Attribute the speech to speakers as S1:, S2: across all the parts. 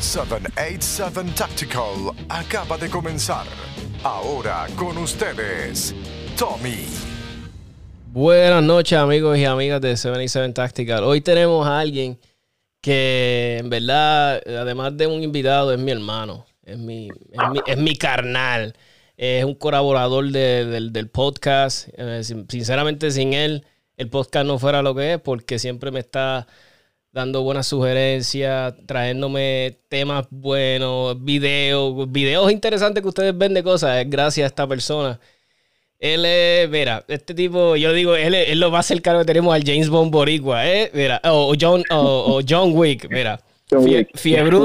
S1: 787 Tactical acaba de comenzar. Ahora con ustedes, Tommy.
S2: Buenas noches amigos y amigas de 787 Tactical. Hoy tenemos a alguien que en verdad, además de un invitado, es mi hermano, es mi, es mi, carnal, es un colaborador del podcast. Eh, sinceramente sin él, el podcast no fuera lo que es porque siempre me está dando buenas sugerencias, trayéndome temas buenos, videos, videos interesantes que ustedes ven de cosas, gracias a esta persona. Él es, mira, este tipo, yo digo, él es, lo más cercano que tenemos al James Bond Boricua, ¿eh? Mira, o, John, o, John Wick, mira. Fiebre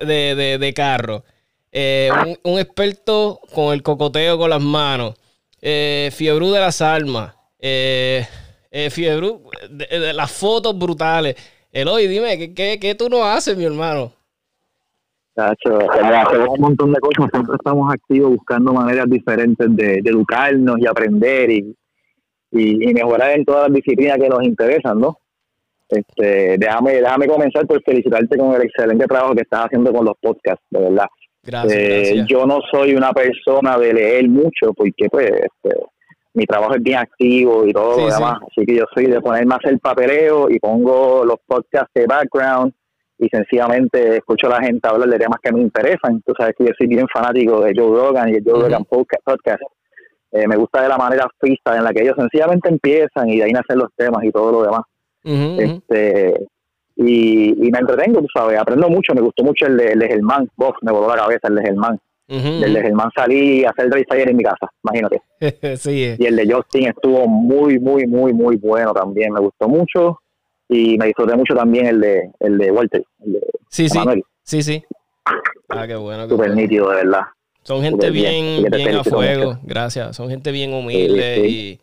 S2: de, de, carro. Eh, un, experto con el cocoteo con las manos. Eh, fiebre de las almas. Eh, eh, Fiebre, de, las fotos brutales. Eloy, dime, ¿qué, qué, qué tú no haces, mi hermano?
S3: hacemos un montón de cosas, siempre estamos activos buscando maneras diferentes de, educarnos y aprender y, y, mejorar en todas las disciplinas que nos interesan, ¿no? Este, déjame, déjame comenzar por felicitarte con el excelente trabajo que estás haciendo con los podcasts, de verdad.
S2: Gracias, eh,
S3: Yo no soy una persona de leer mucho porque, pues, este, mi trabajo es bien activo y todo lo demás. Así que yo soy de ponerme a hacer papeleo y pongo los podcasts de background y sencillamente escucho a la gente hablar de temas que me interesan. Tú sabes que yo soy bien fanático de Joe Rogan y el Joe Rogan podcast. Eh, me gusta de la manera fija en la que ellos sencillamente empiezan y de ahí nacen los temas y todo lo demás. este y, me entretengo, tú sabes, aprendo mucho. Me gustó mucho el de, el de Germán, me voló la cabeza el de Germán. El de Germán salí a hacer el race en mi casa, imagínate.
S2: sí,
S3: Y el de Justin estuvo muy, muy, muy, muy bueno también. Me gustó mucho. Y me disfruté mucho también el de, el de Walter. El de
S2: sí, sí. Sí, sí. Ah, qué bueno.
S3: Súper nítido, de verdad.
S2: Son gente bien, bien, a fuego, gracias. Son gente bien humilde y,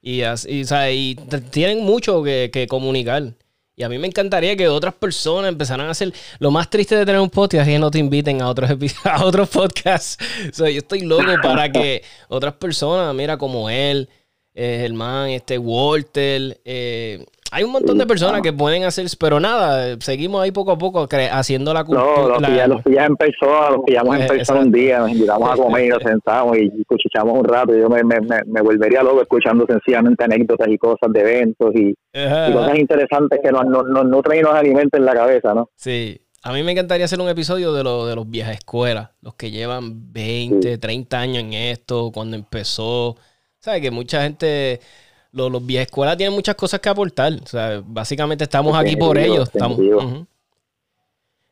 S2: y, así, y tienen mucho que, que comunicar. Y a mí me encantaría que otras personas empezaran a hacer. Lo más triste de tener un podcast es que no te inviten a otros, a otros podcasts. yo estoy loco para que otras personas, mira, como él, eh, Germán, este Walter, eh, hay un montón de personas que pueden hacer, pero nada, seguimos ahí poco a poco haciendo la
S3: cultura. No, los, pillas, en persona, los pillamos en eh, persona un día, nos invitamos a comer y nos sentamos y escuchamos un rato. Yo me, me, me, volvería loco escuchando sencillamente anécdotas y cosas de eventos y, cosas interesantes que nos, nos, nos nutren y nos alimentan la cabeza, ¿no?
S2: Sí. A mí me encantaría hacer un episodio de, lo, de los viejas escuelas, los que llevan 20, 30 años en esto, cuando empezó. ¿Sabes? Que mucha gente los, los viejas escuelas tienen muchas cosas que aportar. O sea, básicamente estamos aquí por ellos. Estamos,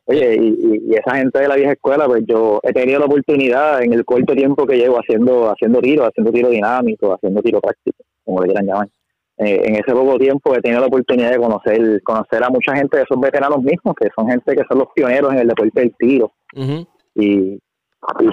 S3: Oye, y, esa gente de la vieja escuela, pues yo he tenido la oportunidad en el corto tiempo que llevo haciendo haciendo tiro, haciendo tiro dinámico, haciendo tiro práctico, como le quieran llamar. Eh, en ese poco tiempo he tenido la oportunidad de conocer conocer a mucha gente de esos veteranos mismos, que son gente que son los pioneros en el deporte del tiro. y,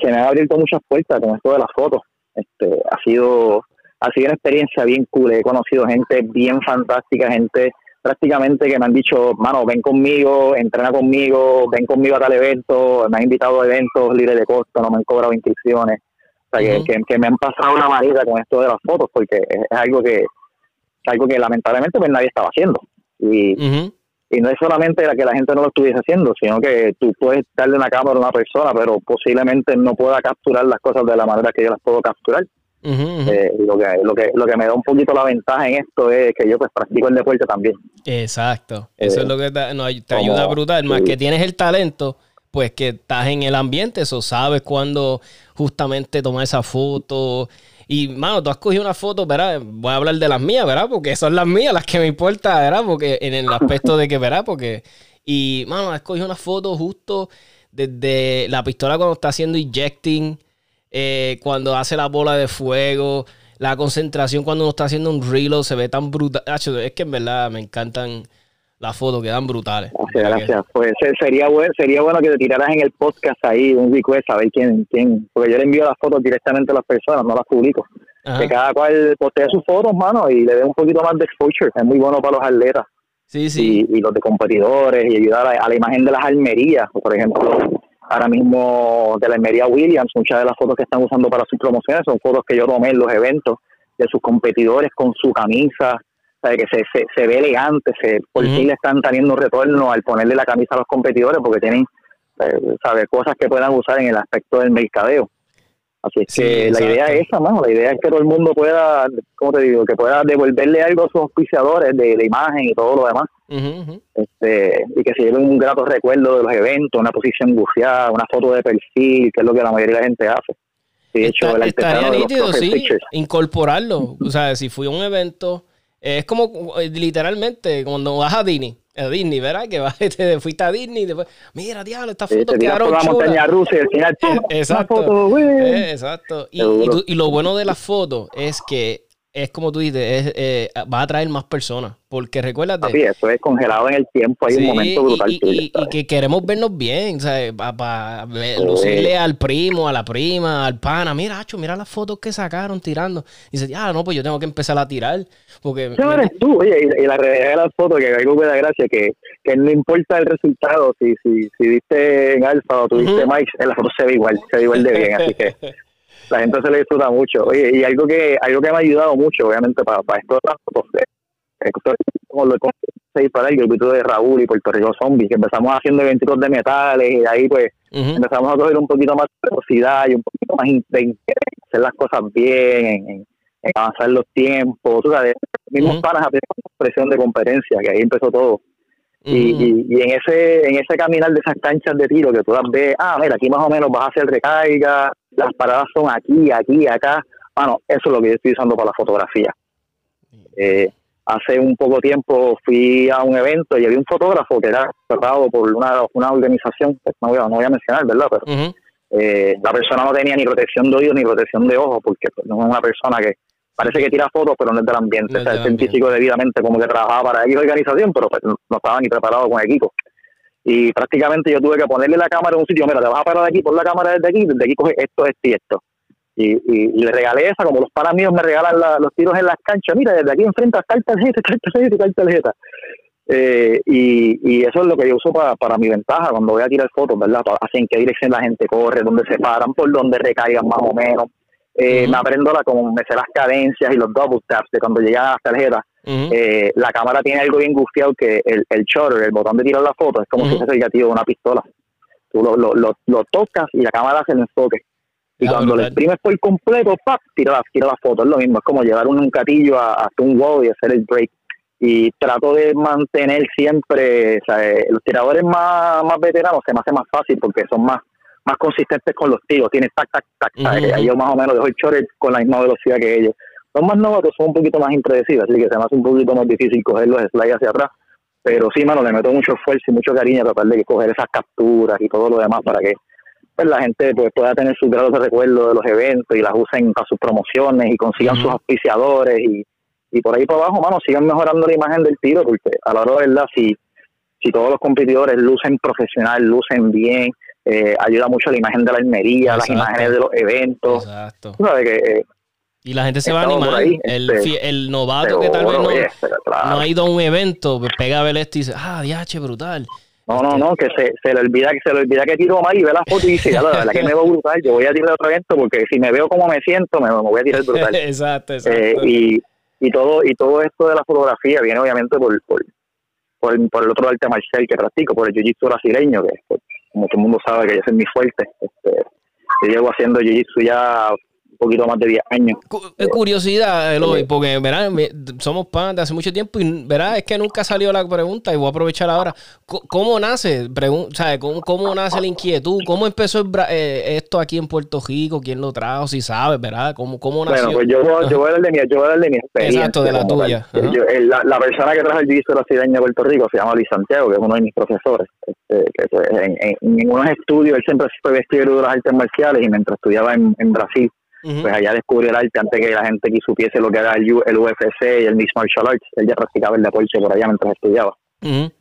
S3: se me han abierto muchas puertas con esto de las fotos. Este, ha sido ha sido una experiencia bien cool. He conocido gente bien fantástica, gente prácticamente que me han dicho, mano, ven conmigo, entrena conmigo, ven conmigo a tal evento, me han invitado a eventos libres de costo, no me han cobrado inscripciones. O sea, que, me han pasado una manera con esto de las fotos, porque es, algo que algo que lamentablemente pues nadie estaba haciendo. Y, y no es solamente la que la gente no lo estuviese haciendo, sino que tú puedes darle una cámara a una persona, pero posiblemente no pueda capturar las cosas de la manera que yo las puedo capturar. Eh, lo, que, lo, que, lo que me da un poquito la ventaja en esto es que yo pues practico el deporte también.
S2: Exacto, eso es lo que te, te ayuda brutal, más que tienes el talento, pues que estás en el ambiente, eso sabes cuándo justamente tomar esa foto. Y, mano, tú has cogido una foto, ¿verdad? Voy a hablar de las mías, ¿verdad? Porque son las mías las que me importa, ¿verdad? Porque en el aspecto de que, ¿verdad? Porque, y, mano, has cogido una foto justo desde la pistola cuando está haciendo ejecting, eh, cuando hace la bola de fuego, la concentración cuando uno está haciendo un reload se ve tan brutal. Es que en verdad me encantan las fotos, quedan brutales.
S3: Gracias, gracias. Pues sería bueno, sería bueno que te tiraras en el podcast ahí un request a ver quién, quién, porque yo le envío las fotos directamente a las personas, no las publico. Que cada cual postee sus fotos, mano, y le dé un poquito más de exposure. Es muy bueno para los atletas.
S2: Sí, sí.
S3: Y, los de competidores y ayudar a, a, la imagen de las almerías. Por ejemplo, ahora mismo de la Almería Williams, muchas de las fotos que están usando para sus promociones son fotos que yo tomé en los eventos de sus competidores con su camisa, que se, se, ve elegante, se, por fin le están teniendo retorno al ponerle la camisa a los competidores porque tienen eh, sabe, cosas que puedan usar en el aspecto del mercadeo. Así es que la idea es esa, mano. La idea es que todo el mundo pueda, ¿cómo te digo? Que pueda devolverle algo a sus auspiciadores de, de imagen y todo lo demás. este Y que se lleven un grato recuerdo de los eventos, una posición buceada, una foto de perfil, que es lo que la mayoría de la gente hace.
S2: de hecho, el estaría nítido, sí, incorporarlo. O sea, si fui a un evento, es como eh, literalmente cuando vas a Disney a Disney, ¿verdad? Que vas, te fuiste a Disney y después, mira, diablo, esta foto sí, quedaron
S3: la montaña rusa y al final,
S2: exacto, foto, eh, exacto. Y, y, y, lo bueno de la foto es que es como tú dices, es, eh, va a atraer más personas. Porque recuérdate.
S3: Sí, eso es congelado en el tiempo, hay un momento brutal.
S2: Y, que queremos vernos bien, ¿sabes? Para lucirle al primo, a la prima, al pana. Mira, Hacho, mira las fotos que sacaron tirando. Y dice, ah, no, pues yo tengo que empezar a tirar. Porque.
S3: No eres tú, oye, y, la realidad de las fotos, que algo me da gracia, que, que no importa el resultado, si, si, si diste en alfa o tuviste uh Mike, en la foto se ve igual, se ve igual de bien, así que. la gente se le disfruta mucho. Oye, y algo que algo que me ha ayudado mucho, obviamente, para, para esto de las fotos, como lo para el grupito de Raúl y Puerto Rico Zombie, que empezamos haciendo eventos de metales y ahí pues empezamos a coger un poquito más de velocidad y un poquito más de hacer las cosas bien, en, avanzar los tiempos, tú sabes, mismos uh panas presión de competencia, que ahí empezó todo. Y, y, en ese en ese caminar de esas canchas de tiro que tú las ves, ah, mira, aquí más o menos vas a hacer recarga, las paradas son aquí, aquí, acá. Bueno, eso es lo que yo estoy usando para la fotografía. Eh, hace un poco tiempo fui a un evento y había un fotógrafo que era tratado por una, una organización, pues, no voy, a, no voy a mencionar, ¿verdad? Pero eh, la persona no tenía ni protección de oídos ni protección de ojos porque pues, no es una persona que parece que tira fotos, pero no es del ambiente. o sea, es científico debidamente como que trabajaba para X organización, pero pues, no estaba ni preparado con equipo. Y prácticamente yo tuve que ponerle la cámara en un sitio, mira, te vas a parar de aquí, pon la cámara desde aquí, desde aquí coge esto, esto y esto. Y, y, le regalé esa, como los panas míos me regalan los tiros en las canchas, mira, desde aquí enfrente tal tarjeta, tal tarjeta, tal tarjeta. Eh, y, y eso es lo que yo uso para, para mi ventaja cuando voy a tirar fotos, ¿verdad? Así en qué dirección la gente corre, dónde se paran, por dónde recaigan más o menos. Eh, Me aprendo la, como me sé las cadencias y los double taps de cuando llegan a las tarjetas. eh, la cámara tiene algo bien gufiado que el, el shutter, el botón de tirar la foto, es como si fuese el gatillo de una pistola. Tú lo, lo, lo, lo, tocas y la cámara hace el enfoque. Y cuando lo exprimes por completo, ¡pap! Tira la, tira la foto. Es lo mismo, es como llevar un, un gatillo hasta un wall y hacer el break. Y trato de mantener siempre, o sea, eh, los tiradores más, más veteranos se me hace más fácil porque son más más consistentes con los tiros, tiene tac, tac, tac, tac. yo más o menos dejo el short con la misma velocidad que ellos. Los más novatos son un poquito más impredecibles, así que se me hace un poquito más difícil coger los slides hacia atrás. Pero sí, mano, le meto mucho esfuerzo y mucho cariño a tratar de coger esas capturas y todo lo demás para que pues, la gente pues, pueda tener sus grados de recuerdo de los eventos y las usen para sus promociones y consigan sus auspiciadores y, y por ahí para abajo, mano, sigan mejorando la imagen del tiro, porque a la hora de verdad, si, si todos los competidores lucen profesional, lucen bien, eh, ayuda mucho a la imagen de la Almería, las imágenes de los eventos. Exacto. que, eh,
S2: y la gente se va a animar. el, este, el, novato que tal vez no, no, ha ido a un evento, pues pega a ver esto y dice, ah, diache, brutal.
S3: No, no, este no, que se, se le olvida que se le olvida que tiro más y ve la foto y dice, ya, la verdad que me veo brutal, yo voy a tirar otro evento porque si me veo como me siento, me, voy a tirar brutal.
S2: exacto, eh,
S3: exacto. y, y todo y todo esto de la fotografía viene obviamente por, por, por, el otro arte marcial que practico, por el jiu-jitsu brasileño, que pues, como todo el mundo sabe que ese es mi fuerte. Este, yo llevo haciendo jiu-jitsu ya poquito más de 10 años.
S2: Eh, curiosidad, Eloy, porque ¿verdad? somos pan de hace mucho tiempo y ¿verdad? es que nunca salió la pregunta y voy a aprovechar ahora. ¿Cómo nace? ¿Cómo, ¿Cómo, nace la inquietud? ¿Cómo empezó eh, esto aquí en Puerto Rico? ¿Quién lo trajo? Si sabes, ¿verdad? ¿Cómo, cómo nació?
S3: Bueno, pues yo, voy, yo voy a dar de mi, yo voy a de mi experiencia.
S2: Exacto, de la tuya.
S3: la, persona que trajo el jiu brasileño a Puerto Rico se llama Luis Santiago, que es uno de mis profesores. Este, que en, en, unos estudios, él siempre fue vestido de las artes marciales y mientras estudiaba en, en Brasil, pues allá descubrió el arte antes que la gente que supiese lo que era el, UFC y el Mixed Martial Arts. Él ya practicaba el deporte por allá mientras estudiaba.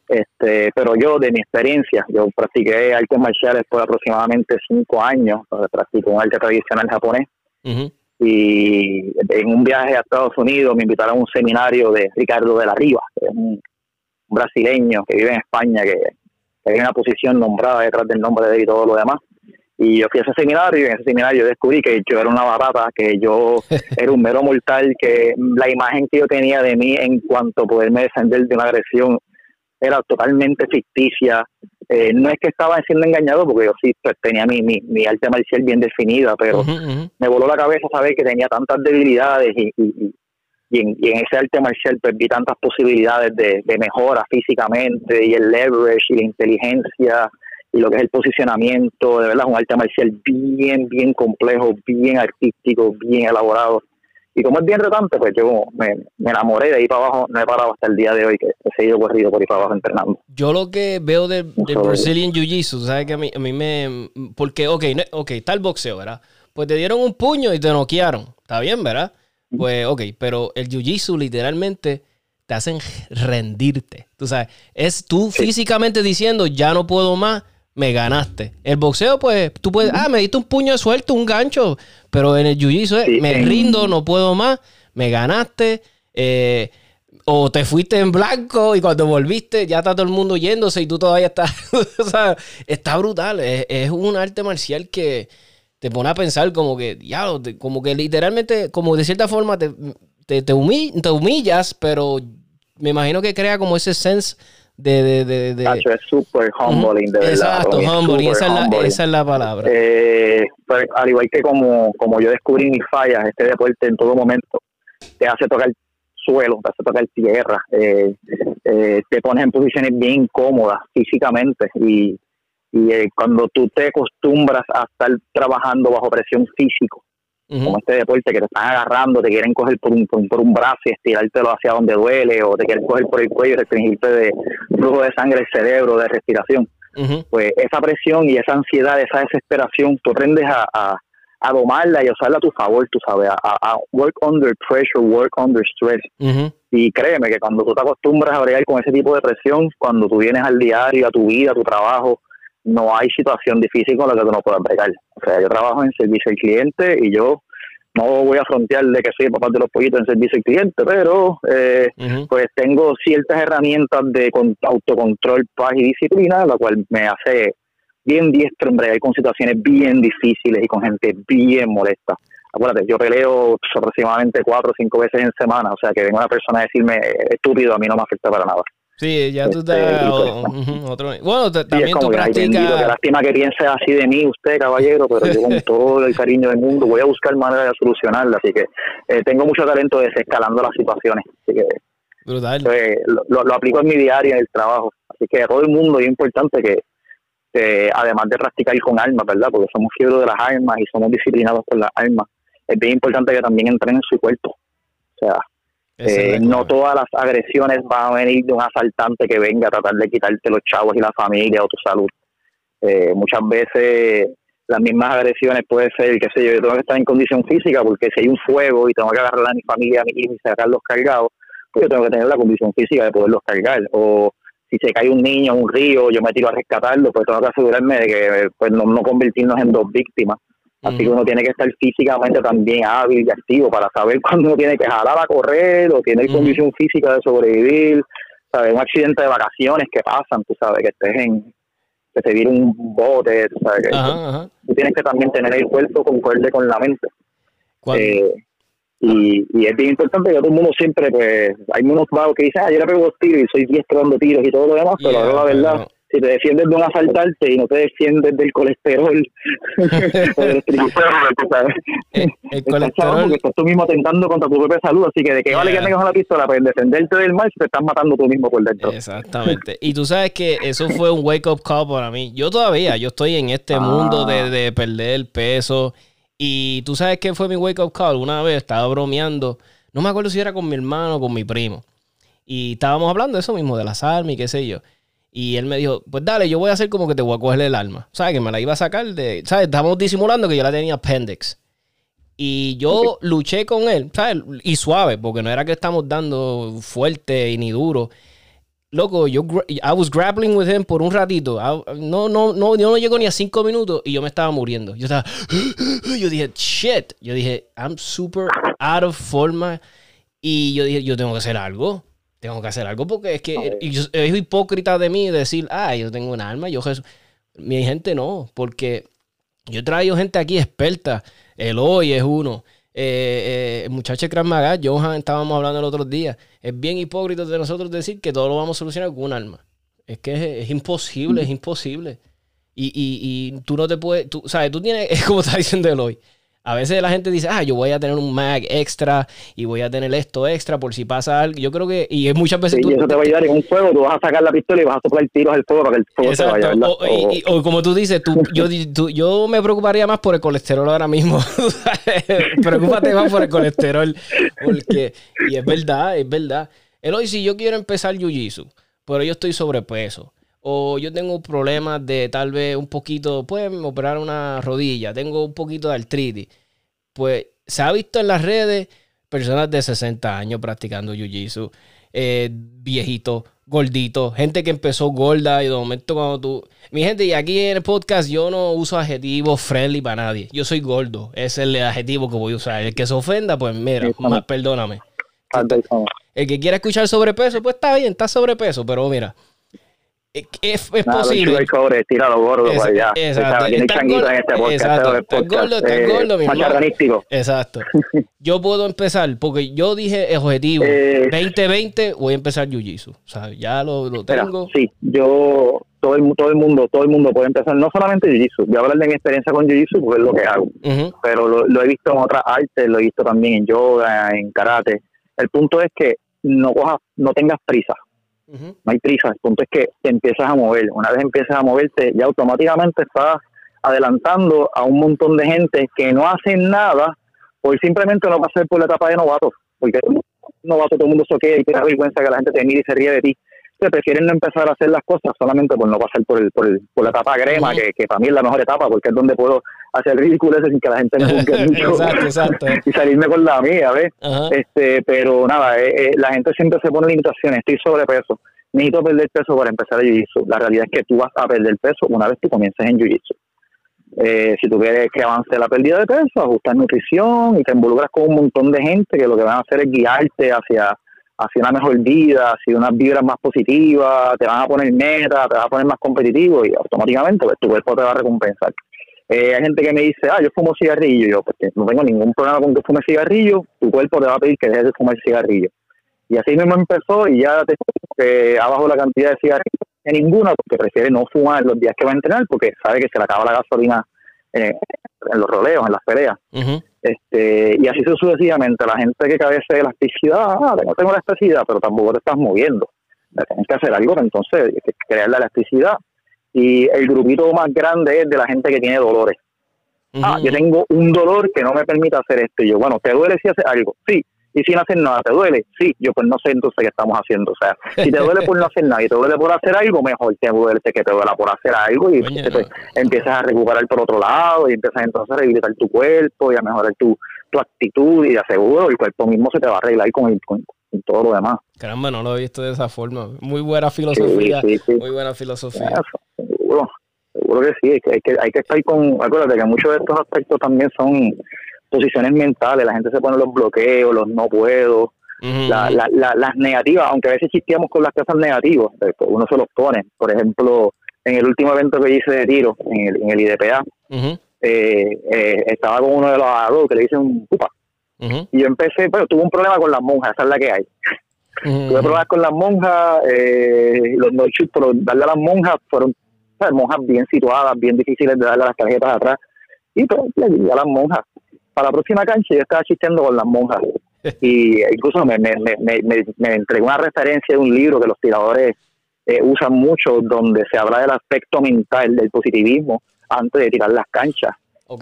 S3: este Pero yo, de mi experiencia, yo practiqué artes marciales por aproximadamente cinco años. Practico un arte tradicional japonés. Y en un viaje a Estados Unidos me invitaron a un seminario de Ricardo de la Riva, que es un brasileño que vive en España, que, que hay una posición nombrada detrás del nombre de él y todo lo demás. Y yo fui a ese seminario y en ese seminario descubrí que yo era una barata, que yo era un mero mortal, que la imagen que yo tenía de mí en cuanto a poderme defender de una agresión era totalmente ficticia. Eh, no es que estaba siendo engañado, porque yo sí pues, tenía mi, mi, mi, arte marcial bien definida, pero me voló la cabeza saber que tenía tantas debilidades y, y, y, en, y en, ese arte marcial pues, vi tantas posibilidades de, de mejora físicamente y el leverage y la inteligencia y lo que es el posicionamiento, de verdad, un arte marcial bien, bien complejo, bien artístico, bien elaborado. Y como es bien retante, pues yo me, enamoré de ahí para abajo, no he parado hasta el día de hoy, que he seguido corrido por ahí para abajo entrenando.
S2: Yo lo que veo del de Brazilian Jiu-Jitsu, ¿sabes? Que a mí, a mí me... Porque, ok, ok, está el boxeo, ¿verdad? Pues te dieron un puño y te noquearon, ¿está bien, verdad? Pues, ok, pero el Jiu-Jitsu literalmente te hacen rendirte, tú sabes. Es tú físicamente diciendo, ya no puedo más, me ganaste. El boxeo, pues, tú puedes, ah, me diste un puño de suelto, un gancho, pero en el jiu-jitsu me rindo, no puedo más, me ganaste, eh, o te fuiste en blanco y cuando volviste ya está todo el mundo yéndose y tú todavía estás, o sea, está brutal, es, un arte marcial que te pone a pensar como que, ya, como que literalmente, como de cierta forma te, te, te humillas, pero me imagino que crea como ese sense de... de, de, de...
S3: es súper humbling, de verdad.
S2: Exacto, humbling, esa, es la, esa es la palabra.
S3: Eh, pues, al igual que como, como yo descubrí mis fallas, este deporte en todo momento te hace tocar suelo, te hace tocar tierra, eh, eh, te pones en posiciones bien cómodas físicamente y, y eh, cuando tú te acostumbras a estar trabajando bajo presión físico, como este deporte que te están agarrando, te quieren coger por un, por, un brazo y estirártelo hacia donde duele, o te quieren coger por el cuello y restringirte de flujo de sangre del cerebro, de respiración. Pues esa presión y esa ansiedad, esa desesperación, tú aprendes a, a, domarla y a usarla a tu favor, tú sabes, a, work under pressure, work under stress. Y créeme que cuando tú te acostumbras a bregar con ese tipo de presión, cuando tú vienes al diario, a tu vida, a tu trabajo, no hay situación difícil con la que tú no puedas bregar. O sea, yo trabajo en servicio al cliente y yo no voy a frontear de que soy el papá de los pollitos en servicio al cliente, pero eh, pues tengo ciertas herramientas de autocontrol, paz y disciplina, la cual me hace bien diestro en bregar con situaciones bien difíciles y con gente bien molesta. Acuérdate, yo peleo aproximadamente cuatro o cinco veces en semana, o sea que venga una persona a decirme estúpido, a mí no me afecta para nada.
S2: Sí, ya tú este, estás otro. Bueno, también tú practicas.
S3: que lástima que piense así de mí usted, caballero, pero yo con todo el cariño del mundo voy a buscar manera de solucionarla. Así que eh, tengo mucho talento desescalando las situaciones. Así que
S2: Brutal.
S3: Pues, lo, lo, aplico en mi diario, en el trabajo. Así que a todo el mundo es importante que, además de practicar con armas, ¿verdad? Porque somos fiebres de las armas y somos disciplinados por las armas. Es bien importante que también entren en su cuerpo. O sea, eh, no todas las agresiones van a venir de un asaltante que venga a tratar de quitarte los chavos y la familia o tu salud. Eh, muchas veces las mismas agresiones puede ser, qué sé yo, yo tengo que estar en condición física porque si hay un fuego y tengo que agarrar a mi familia, a mi hijo y sacarlos cargados, pues yo tengo que tener la condición física de poderlos cargar. O si se cae un niño en un río, yo me tiro a rescatarlo, pues tengo que asegurarme de que pues, no, no convertirnos en dos víctimas. Así que uno tiene que estar físicamente también hábil y activo para saber cuándo uno tiene que jalar a correr o tiene condición física de sobrevivir. ¿sabes? Un accidente de vacaciones que pasan, tú sabes, que estés en, que te viene un bote, tú sabes, que tú tienes que también tener el cuerpo concorde con la mente. Eh, y, y, es bien importante que todo el mundo siempre, pues, hay unos vagos que dicen, ah, yo le pego dos tiros y soy diestro dando tiros y todo lo demás, pero la verdad, si te defiendes de un asaltarte y no te defiendes del colesterol o del
S2: el, el colesterol
S3: porque estás tú mismo atentando contra tu propia salud así que de qué vale que tengas una pistola para defenderte del mal si te estás matando tú mismo por dentro.
S2: Exactamente. Y tú sabes que eso fue un wake up call para mí. Yo todavía yo estoy en este mundo de, ah. de perder el peso. Y tú sabes que fue mi wake up call. Una vez estaba bromeando no me acuerdo si era con mi hermano o con mi primo. Y estábamos hablando de eso mismo de las armas y qué sé yo y él me dijo, pues dale, yo voy a hacer como que te voy a coger el alma. ¿Sabes? Que me la iba a sacar de... ¿Sabes? Estábamos disimulando que yo la tenía appendix. Y yo luché con él, ¿sabes? Y suave, porque no era que estamos dando fuerte y ni duro. Loco, yo I was grappling with him por un ratito. no, no, no, yo no llego ni a cinco minutos y yo me estaba muriendo. Yo estaba, yo dije, shit. Yo dije, I'm super out of forma. Y yo dije, yo tengo que hacer algo tengo que hacer algo porque es que es hipócrita de mí decir, ah, yo tengo un arma, yo Jesús. Mi gente no, porque yo he traído gente aquí experta. Eloy es uno. Eh, eh, el muchacho Kram Johan, estábamos hablando el otro día. Es bien hipócrita de nosotros decir que todo lo vamos a solucionar con un arma. Es que es, imposible, es imposible. Y, y, y, tú no te puedes, tú, sabes, tú tienes, es como está diciendo Eloy, a veces la gente dice, ah, yo voy a tener un mag extra y voy a tener esto extra por si pasa algo. Yo creo que, y muchas veces
S3: tú. Y eso te va a ayudar en un fuego, tú vas a sacar la pistola y vas a soplar tiros al fuego para que el fuego se vaya.
S2: O, o, como tú dices, tú, yo, yo me preocuparía más por el colesterol ahora mismo. Preocúpate más por el colesterol. Porque, y es verdad, es verdad. Eloy, si yo quiero empezar Jiu-Jitsu, pero yo estoy sobrepeso o yo tengo problemas de tal vez un poquito, pues operar una rodilla, tengo un poquito de artritis, pues se ha visto en las redes personas de 60 años practicando jiu-jitsu, eh, viejitos, gorditos, gente que empezó gorda y de momento cuando tú... Mi gente, y aquí en el podcast yo no uso adjetivos friendly para nadie. Yo soy gordo, ese es el adjetivo que voy a usar. El que se ofenda, pues mira, más, perdóname. El que quiera escuchar sobrepeso, pues está bien, está sobrepeso, pero mira, es, es posible.
S3: El cobre, tíralo gordo es, allá.
S2: Exacto. Está gordo, en este podcast, exacto. Está gordo, está eh, gordo, mi. Exacto. Yo puedo empezar, porque yo dije el objetivo, eh, 2020 voy a empezar Jiu-Jitsu. O sea, ya lo, lo tengo.
S3: sí, yo, todo el, todo el mundo, todo el mundo puede empezar, no solamente Jiu-Jitsu. Voy a hablar de mi experiencia con Jiu-Jitsu porque es lo que hago. Pero lo, lo, he visto en otras artes, lo he visto también en yoga, en karate. El punto es que no cojas, no tengas prisa no hay prisa, el punto es que te empiezas a mover. Una vez empiezas a moverte, ya automáticamente estás adelantando a un montón de gente que no hacen nada por simplemente no pasar por la etapa de novato. Porque novato todo el mundo soquea y tiene vergüenza que la gente te mire y se ríe de ti. Se prefieren no empezar a hacer las cosas solamente por no pasar por el, por, el, por la etapa grema, que, que para mí es la mejor etapa, porque es donde puedo hacer ridículo sin que la gente me juzgue mucho y salirme con la mía, ¿ves? este Pero nada, eh, eh, la gente siempre se pone limitaciones, estoy sobrepeso, necesito perder peso para empezar a jiu-jitsu. La realidad es que tú vas a perder peso una vez tú comiences en jiu-jitsu. Eh, si tú quieres que avance la pérdida de peso, ajustar nutrición y te involucras con un montón de gente que lo que van a hacer es guiarte hacia, hacia una mejor vida, hacia unas vibras más positivas, te van a poner meta, te van a poner más competitivo y automáticamente pues, tu cuerpo te va a recompensar. Eh, hay gente que me dice, ah, yo fumo cigarrillo. Yo, porque no tengo ningún problema con que fume cigarrillo, tu cuerpo te va a pedir que dejes de fumar cigarrillo. Y así mismo empezó y ya te que abajo la cantidad de cigarrillos en ninguna, porque prefiere no fumar los días que va a entrenar, porque sabe que se le acaba la gasolina eh, en los roleos, en las peleas. este Y así sucesivamente. La gente que cabece de elasticidad, ah, no tengo elasticidad, pero tampoco te estás moviendo. Tienes que hacer algo, entonces, crear la elasticidad y el grupito más grande es de la gente que tiene dolores. Ah, yo tengo un dolor que no me permite hacer esto. Y yo, bueno, ¿te duele si haces algo? Sí. Y sin hacer nada, ¿te duele? Sí. Yo, pues no sé entonces qué estamos haciendo. O sea, si te duele por no hacer nada y te duele por hacer algo, mejor te duele que te duela por hacer algo y pues, empiezas a recuperar por otro lado y empiezas entonces a rehabilitar tu cuerpo y a mejorar tu, tu actitud y aseguro el cuerpo mismo se te va a arreglar con, el, con, todo lo demás.
S2: Caramba, no lo he visto de esa forma. Muy buena filosofía. muy buena filosofía.
S3: seguro, seguro que sí. Hay que, hay que, hay que estar con. Acuérdate que muchos de estos aspectos también son posiciones mentales. La gente se pone los bloqueos, los no puedo. la, la, las negativas, aunque a veces chisteamos con las cosas negativas, pues, pues uno se los pone. Por ejemplo, en el último evento que hice de tiro, en el, en el IDPA, eh, eh, estaba con uno de los adultos que le dicen pupa. Y yo empecé, pero tuve un problema con las monjas, esa es la que hay. Tuve pruebas con las monjas, eh, los no shoot, pero darle a las monjas fueron monjas bien situadas, bien difíciles de darle las tarjetas atrás. Y pues le di a las monjas. Para la próxima cancha yo estaba chisteando con las monjas. Y incluso me, me, me, me, me entregó una referencia de un libro que los tiradores eh, usan mucho, donde se habla del aspecto mental, del positivismo, antes de tirar las canchas.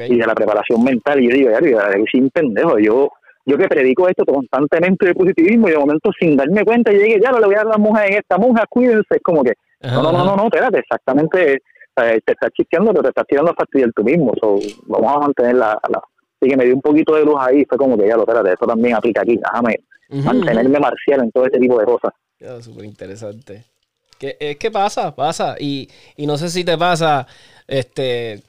S3: Y de la preparación mental. Y yo digo, ya, sin pendejo, yo yo que predico esto constantemente de positivismo y de momento sin darme cuenta llegué, ya no le voy a dar a la mujer en esta monja, cuídense, es como que, no, no, no, no, espérate, exactamente, te estás chisteando, pero te estás tirando a fastidiar tú mismo, vamos a mantener la, Así que me dio un poquito de luz ahí, fue como que ya lo, espérate, eso también aplica aquí, déjame mantenerme marcial en todo este tipo de cosas.
S2: Súper interesante. Que, es que pasa, pasa, y, y no sé si te pasa, este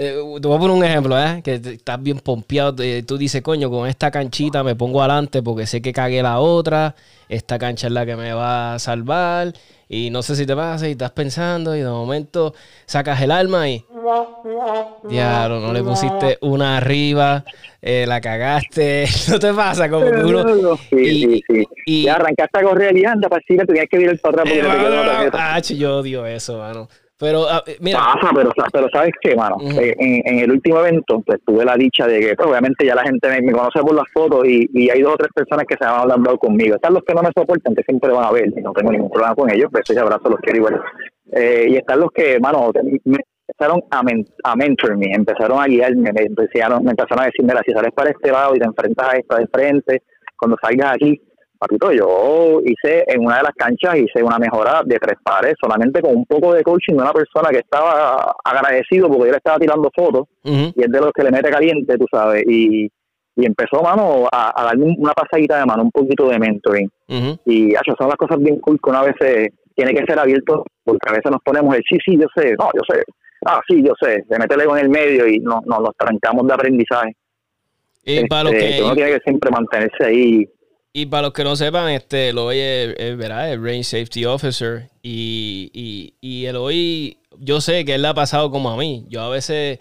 S2: eh, te voy a poner un ejemplo, ¿eh? Que estás bien pompeado. tú dices, coño, con esta canchita me pongo adelante porque sé que cagué la otra. Esta cancha es la que me va a salvar. Y no sé si te pasa y estás pensando y de momento sacas el arma y... Diablo, no le pusiste una arriba, eh, la cagaste. No te pasa como que uno...
S3: Sí, sí, sí. Y, arrancaste a correr y anda, para que tenías que ir el para
S2: atrás Ah, yo odio eso, mano. Pero, ah, mira.
S3: Pasa, pero, pero ¿sabes qué, mano? Eh, en, el último evento, pues tuve la dicha de que, pues, obviamente, ya la gente me, conoce por las fotos y, y, hay dos o tres personas que se han hablado conmigo. Están los que no me soportan, que siempre van a ver, y no tengo ningún problema con ellos, pero ese abrazo los quiero igual. Eh, y están los que, mano, me empezaron a, men a mentorme, empezaron a guiarme, me empezaron, me empezaron a decir, mira, si sales para este lado y te enfrentas a esta de frente, cuando salgas aquí, Papito, yo hice en una de las canchas, hice una mejora de tres pares, solamente con un poco de coaching de una persona que estaba agradecido porque yo le estaba tirando fotos y es de los que le mete caliente, tú sabes, y, y empezó, mano, a, darme una pasadita de mano, un poquito de mentoring. Y eso son las cosas bien cool que una vez tiene que ser abierto, porque a veces nos ponemos el sí, sí, yo sé, no, yo sé, ah, sí, yo sé, de meterle con el medio y nos, nos, nos trancamos de aprendizaje.
S2: Y para lo
S3: este, que... Uno tiene que siempre mantenerse ahí
S2: y para los que no sepan, este, Eloy es, ¿verdad? el Range Safety Officer. Y, y, y Eloy, yo sé que él le ha pasado como a mí. Yo a veces,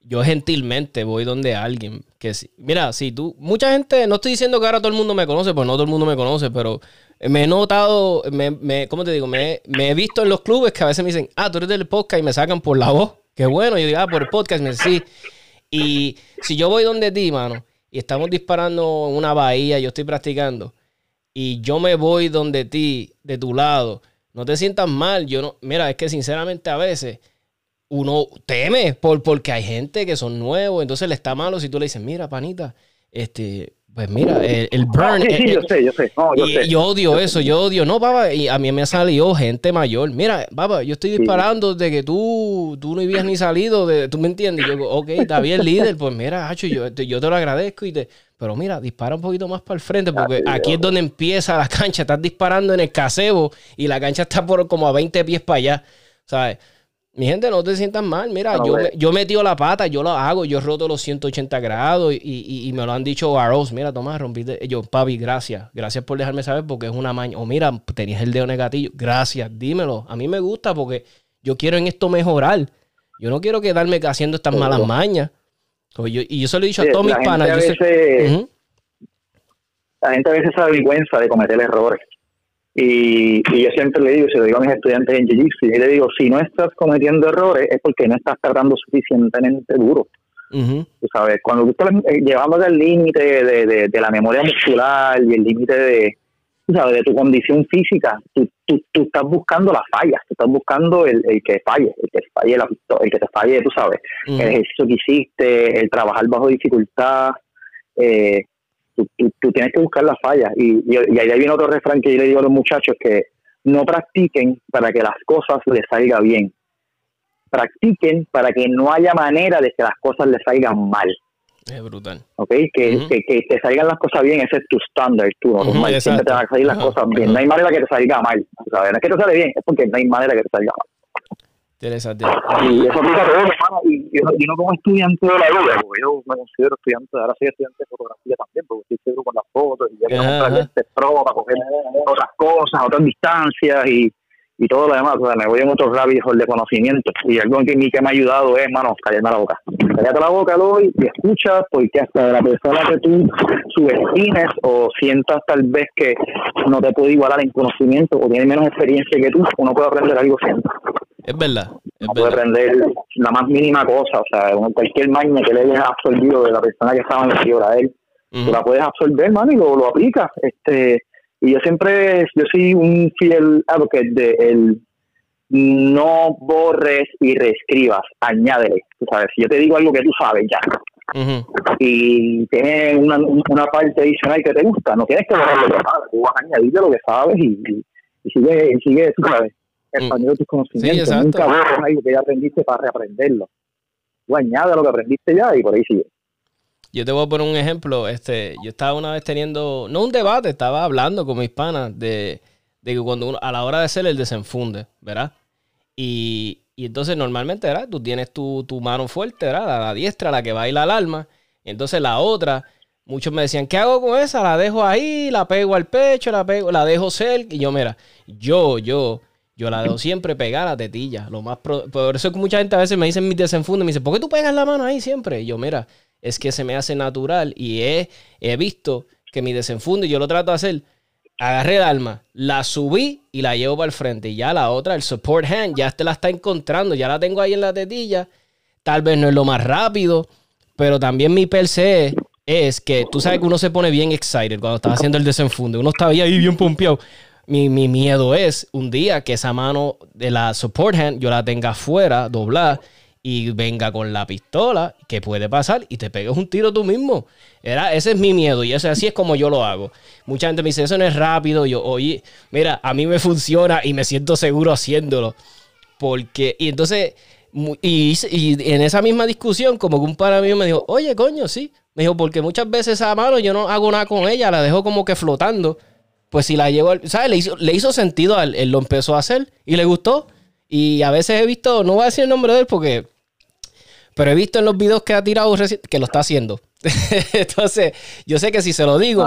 S2: yo gentilmente voy donde alguien. Que mira, si tú, mucha gente, no estoy diciendo que ahora todo el mundo me conoce, pues no todo el mundo me conoce, pero me he notado, me, me, ¿cómo te digo? Me, he visto en los clubes que a veces me dicen, ah, tú eres del podcast y me sacan por la voz. Qué bueno. Yo digo, ah, por el podcast, me dicen, sí. Y si yo voy donde ti, mano y estamos disparando en una bahía, yo estoy practicando, y yo me voy donde ti, de tu lado, no te sientas mal. Yo no, mira, es que sinceramente a veces uno teme por, porque hay gente que son nuevos, entonces le está malo si tú le dices, mira, panita, este, pues mira, el, burn.
S3: Sí, sí, yo sé, yo sé.
S2: y, yo odio eso, yo odio. No, papá, y a mí me ha salido gente mayor. Mira, papá, yo estoy disparando de que tú, tú no habías ni salido, de, tú me entiendes. Y yo digo, ok, está bien, líder, pues mira, Hacho, yo, yo te lo agradezco y te. Pero mira, dispara un poquito más para el frente, porque aquí es donde empieza la cancha. Estás disparando en el casebo y la cancha está por como a 20 pies para allá. ¿Sabes? Mi gente, no te sientas mal. Mira, yo, me, yo metido la pata, yo lo hago, yo roto los 180 grados y, me lo han dicho Arrows. Mira, Tomás, rompiste. Yo, papi, gracias. Gracias por dejarme saber porque es una maña. O mira, tenías el dedo negativo. Gracias, dímelo. A mí me gusta porque yo quiero en esto mejorar. Yo no quiero quedarme haciendo estas malas mañas. y yo se lo he dicho a todos mis panas. La
S3: gente a veces se avergüenza de cometer errores. Y, yo siempre le digo, se lo digo a mis estudiantes en Jiu-Jitsu, y le digo, si no estás cometiendo errores es porque no estás tratando suficientemente duro. Tú sabes, cuando tú estás eh, al límite de, de, la memoria muscular y el límite de, tú sabes, de tu condición física, tú, tú, tú, estás buscando las fallas, tú estás buscando el, el que falle, el que falle, la, el que te falle, tú sabes, el ejercicio que hiciste, el trabajar bajo dificultad, eh, tú, tienes que buscar las fallas. Y, y, ahí viene otro refrán que yo le digo a los muchachos que no practiquen para que las cosas les salgan bien. Practiquen para que no haya manera de que las cosas les salgan mal.
S2: Es brutal.
S3: ¿Ok? Que, que, te salgan las cosas bien, ese es tu estándar, tú, siempre te van a salir las cosas bien. No hay manera que te salga mal. ¿sabes? No es que te sale bien, es porque no hay manera que te salga mal.
S2: Interesante.
S3: Y eso aplica todo, hermano. Y yo, no como estudiante de la vida, porque yo me considero estudiante, ahora soy estudiante de fotografía también, porque estoy seguro con las fotos y ya que comprar este pro para coger otras cosas, otras distancias y, y todo lo demás, o sea, me voy en otro rabbit de conocimiento. Y algo que, que me ha ayudado es, hermano, callarme la boca. Cállate la boca, hoy y escuchas, porque hasta la persona que tú subestimes o sientas tal vez que no te puede igualar en conocimiento o tiene menos experiencia que tú, uno puede aprender algo siempre.
S2: Es verdad.
S3: puede aprender la más mínima cosa, o sea, cualquier maña que le hayas absorbido de la persona que estaba en a él, tú la puedes absorber, mano, y lo, lo aplicas. Este, y yo siempre, yo soy un fiel advocate de el no borres y reescribas, añádele. Tú sabes, si yo te digo algo que tú sabes ya, y tienes una, una parte adicional que te gusta, no tienes que borrar lo que sabes, tú vas a añadirle lo que sabes y, y, sigue, y sigue, tú sabes, mm. expandiendo tus conocimientos. Nunca borres algo que ya aprendiste para reaprenderlo. Tú añade lo que aprendiste ya y por ahí sigue.
S2: Yo te voy a poner un ejemplo. Este, yo estaba una vez teniendo, no un debate, estaba hablando con mis panas de, que cuando uno, a la hora de hacer el desenfunde, ¿verdad? Y, entonces normalmente, ¿verdad? Tú tienes tu, mano fuerte, ¿verdad? La, diestra, la que baila alma. Y entonces la otra, muchos me decían, ¿qué hago con esa? La dejo ahí, la pego al pecho, la pego, la dejo cerca. Y yo, mira, yo, yo, yo la dejo siempre pegada a la tetilla. Lo más por eso es que mucha gente a veces me dice en mis me dice, ¿por qué tú pegas la mano ahí siempre? Y yo, mira, es que se me hace natural y he, he visto que mi desenfunde, yo lo trato de hacer, agarré el alma, la subí y la llevo para el frente. Y ya la otra, el support hand, ya te la está encontrando, ya la tengo ahí en la tetilla. Tal vez no es lo más rápido, pero también mi per se es que tú sabes que uno se pone bien excited cuando está haciendo el desenfunde. Uno está ahí bien pompeado. Mi, mi, miedo es un día que esa mano de la support hand yo la tenga afuera, doblada, y venga con la pistola, que puede pasar, y te pegues un tiro tú mismo. Era, ese es mi miedo y ese, así es como yo lo hago. Mucha gente me dice, eso no es rápido. Yo, oye, mira, a mí me funciona y me siento seguro haciéndolo. Porque, y entonces, y, en esa misma discusión, como que un par mío me dijo, oye, coño, sí. Me dijo, porque muchas veces esa mano yo no hago nada con ella, la dejo como que flotando. Pues si la llevo, ¿sabes? Le hizo, le hizo sentido a él, él lo empezó a hacer y le gustó. Y a veces he visto, no voy a decir el nombre de él porque pero he visto en los videos que ha tirado que lo está haciendo. Entonces, yo sé que si se lo digo,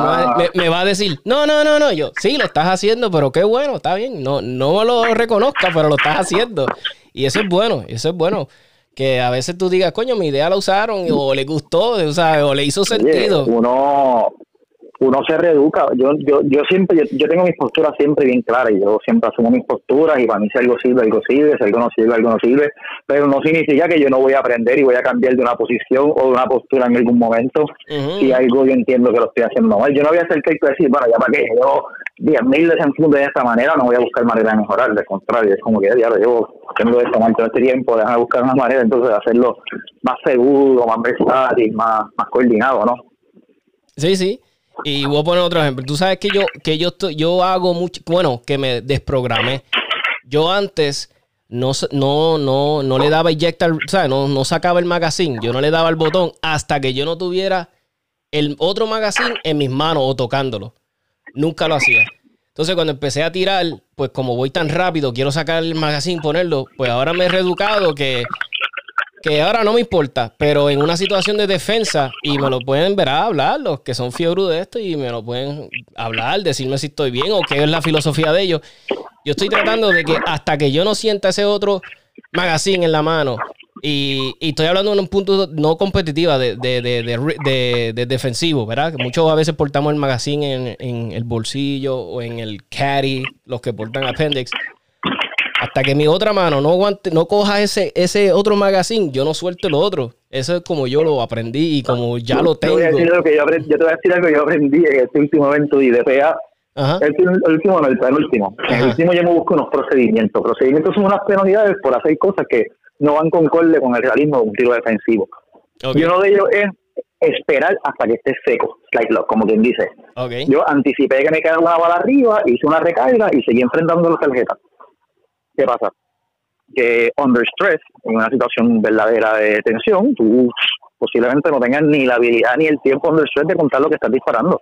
S2: me, va a decir, no, no, no, no. Yo, sí, lo estás haciendo, pero qué bueno, está bien. No, no lo reconozca, pero lo estás haciendo. Y eso es bueno, eso es bueno. Que a veces tú digas, coño, mi idea la usaron o le gustó, o, sea, o le hizo sentido.
S3: uno, uno se reeduca. Yo, yo, yo siempre, yo, tengo mis posturas siempre bien claras y yo siempre asumo mis posturas y para mí si algo sirve, algo sirve, si algo no sirve, algo no sirve, pero no significa que yo no voy a aprender y voy a cambiar de una posición o de una postura en algún momento si algo yo entiendo que lo estoy haciendo mal. Yo no voy a hacer que decir, bueno, ya para qué, yo 10.000 desenfunde de esta manera, no voy a buscar manera de mejorar, del contrario, es como que ya lo llevo haciendo esto mal todo este tiempo, déjame buscar una manera entonces de hacerlo más seguro, más versátil, más, más coordinado, ¿no?
S2: Sí, sí. Y voy a poner otro ejemplo. Tú sabes que yo, que yo, yo hago mucho, bueno, que me desprogramé. Yo antes no, no, no, no le daba o sea, no, no sacaba el magazine, yo no le daba el botón hasta que yo no tuviera el otro magazine en mis manos o tocándolo. Nunca lo hacía. Entonces cuando empecé a tirar, pues como voy tan rápido, quiero sacar el magazine, ponerlo, pues ahora me he reeducado que que ahora no me importa, pero en una situación de defensa, y me lo pueden ver a hablar, los que son fiebros de esto, y me lo pueden hablar, decirme si estoy bien o qué es la filosofía de ellos. Yo estoy tratando de que hasta que yo no sienta ese otro magazine en la mano, y, estoy hablando en un punto no competitivo, de, de, defensivo, ¿verdad? Que muchos a veces portamos el magazine en, en el bolsillo o en el caddy, los que portan appendix hasta que mi otra mano no aguante, no coja ese, ese otro magazine, yo no suelto lo otro. Eso es como yo lo aprendí y como ya lo tengo.
S3: Yo, te voy a decir algo que yo, te voy a decir algo que yo aprendí en este último evento de IDPA. El, el, último, no, el penúltimo. En el último yo me busco unos procedimientos. Procedimientos son unas penalidades por hacer cosas que no van concorde con el realismo de un tiro defensivo. Y uno de ellos es esperar hasta que esté seco, like como quien dice. Yo anticipé que me quedaba una bala arriba, hice una recarga y seguí enfrentando las tarjetas. ¿Qué pasa? Que under stress, en una situación verdadera de tensión, tú posiblemente no tengas ni la habilidad ni el tiempo under stress de contar lo que estás disparando.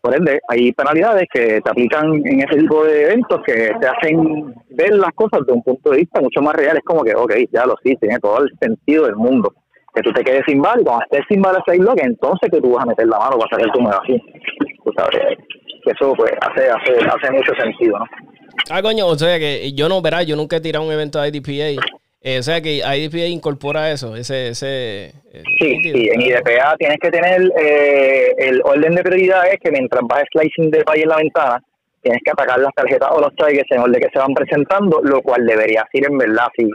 S3: Por ende, hay penalidades que te aplican en ese tipo de eventos que te hacen ver las cosas de un punto de vista mucho más real. Es como que, ok, ya lo sí, tiene todo el sentido del mundo. Que tú te quedes sin bala y cuando estés sin bala ese bloque, entonces que tú vas a meter la mano para sacar tu así. Tú sabes, que eso pues hace, hace, hace mucho sentido, ¿no?
S2: Ah, coño, o sea que yo no, verá, yo nunca he tirado un evento de IDPA. Eh, o sea que IDPA incorpora eso, ese... ese
S3: eh, sí, sí, en IDPA tienes que tener eh, el orden de prioridad es que mientras vas slicing de pay en la ventana, tienes que atacar las tarjetas o los tags en orden que se van presentando, lo cual debería ser en verdad sí.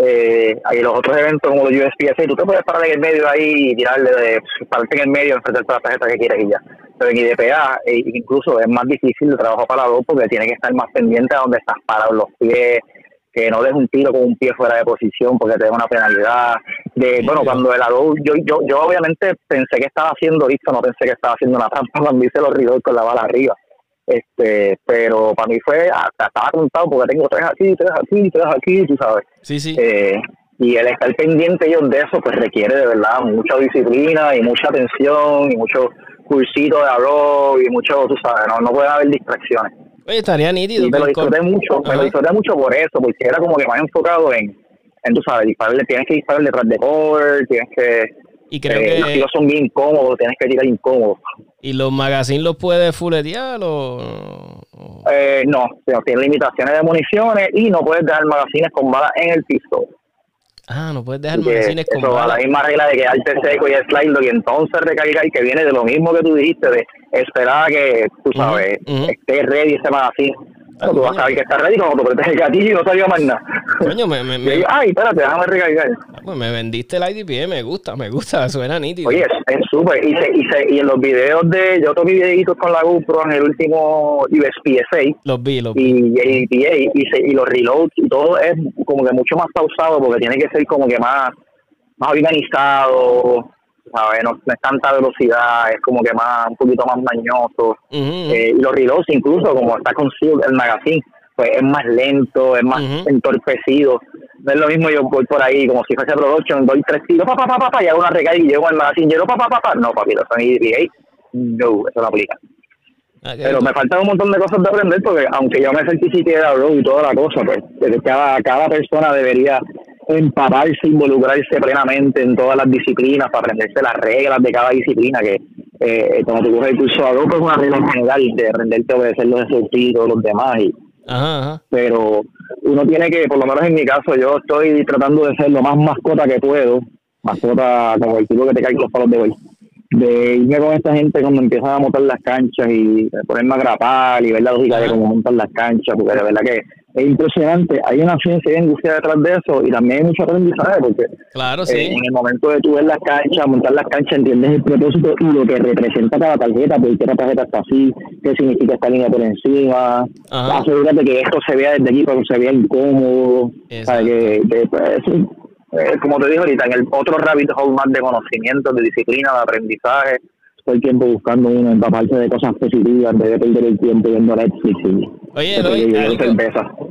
S3: Eh, hay los otros eventos como los USPSA, tú te puedes parar en el medio ahí y tirarle, de, pararte en el medio, enfrentarte a la tarjeta que quieres y ya. Pero en IDPA incluso es más difícil de trabajo para dos porque tiene que estar más pendiente a donde estás parado, los pies, que no des un tiro con un pie fuera de posición porque te da una penalidad. De, bueno, cuando el ADO, yo, yo, yo obviamente pensé que estaba haciendo esto, no pensé que estaba haciendo una trampa cuando hice los ríos con la bala arriba. Este, pero para mí fue, hasta estaba contado porque tengo tres aquí, tres aquí, tres aquí, tú sabes.
S2: Sí, sí.
S3: Eh, y el estar pendiente ellos de eso, pues requiere de verdad mucha disciplina y mucha atención y mucho cursito de arroz y mucho, tú sabes, no, no puede haber distracciones.
S2: Oye, estaría nítido.
S3: Y me lo disfruté mucho, me lo disfruté mucho por eso, porque era como que más enfocado en, en tú sabes, dispararle, tienes que disparar detrás de cover, tienes que...
S2: Y creo eh, que...
S3: Los tiros son bien incómodos, tienes que tirar incómodos.
S2: ¿Y los magazines los puedes fuletear o...?
S3: Eh, no, tiene limitaciones de municiones y no puedes dejar magazines con balas en el piso.
S2: Ah, no puedes dejar magazines con
S3: eso, balas. la misma regla de quedarte seco y slide y entonces recargar y que viene de lo mismo que tú dijiste de esperar que, tú sabes, esté ready ese magazine. Pero tú vas a saber que está ready cuando tú el gatillo y no salió más nada.
S2: Coño, me, me, me...
S3: Ay, espérate, déjame recargar.
S2: Ah, pues me vendiste el IDP, me gusta, me gusta, suena nítido.
S3: Oye, es súper. Y, se, y, se, y en los videos de. Yo tomé videitos con la GoPro en el último USPSA.
S2: Los vi, los
S3: vi. Y, y, y, y los reloads y todo es como que mucho más pausado porque tiene que ser como que más, más organizado ¿sabes? No, es tanta velocidad, es como que más un poquito más mañoso. Eh, y los reloads, incluso como está consigo el magazine, pues es más lento, es más entorpecido. No es lo mismo yo voy por ahí como si fuese production, doy tres tiros, pa, pa, pa, pa, pa, y hago una recarga y llego al magazine, llego, pa, pa, pa, pa. No, papito, son EDPA, no, eso no aplica. Ah, Pero me faltan un montón de cosas de aprender porque aunque yo me certifique de la y toda la cosa, pues cada, cada persona debería empaparse, involucrarse plenamente en todas las disciplinas para aprenderse las reglas de cada disciplina, que eh, cuando tú coges el curso de es una regla general de aprenderte a obedecer los instructivos de los demás. Y, Pero uno tiene que, por lo menos en mi caso, yo estoy tratando de ser lo más mascota que puedo, mascota como el tipo que te cae los palos de hoy de irme con esta gente cuando empiezan a montar las canchas y ponerme a grapar y ver la lógica de cómo montan las canchas, porque de verdad que es impresionante. Hay una ciencia y industria detrás de eso y también hay mucho aprendizaje porque
S2: claro, sí.
S3: en el momento de tú ver las canchas, montar las canchas, entiendes el propósito y lo que representa cada tarjeta, porque la tarjeta está así, qué significa esta línea por encima, asegúrate que esto se vea desde aquí pero se vea incómodo, para que, que pues, eh, como te digo ahorita, en el otro rabbit hole más de conocimiento, de disciplina, de aprendizaje, todo el tiempo buscando uno empaparse de cosas positivas, en vez de perder el tiempo viendo Netflix y
S2: Oye, algo,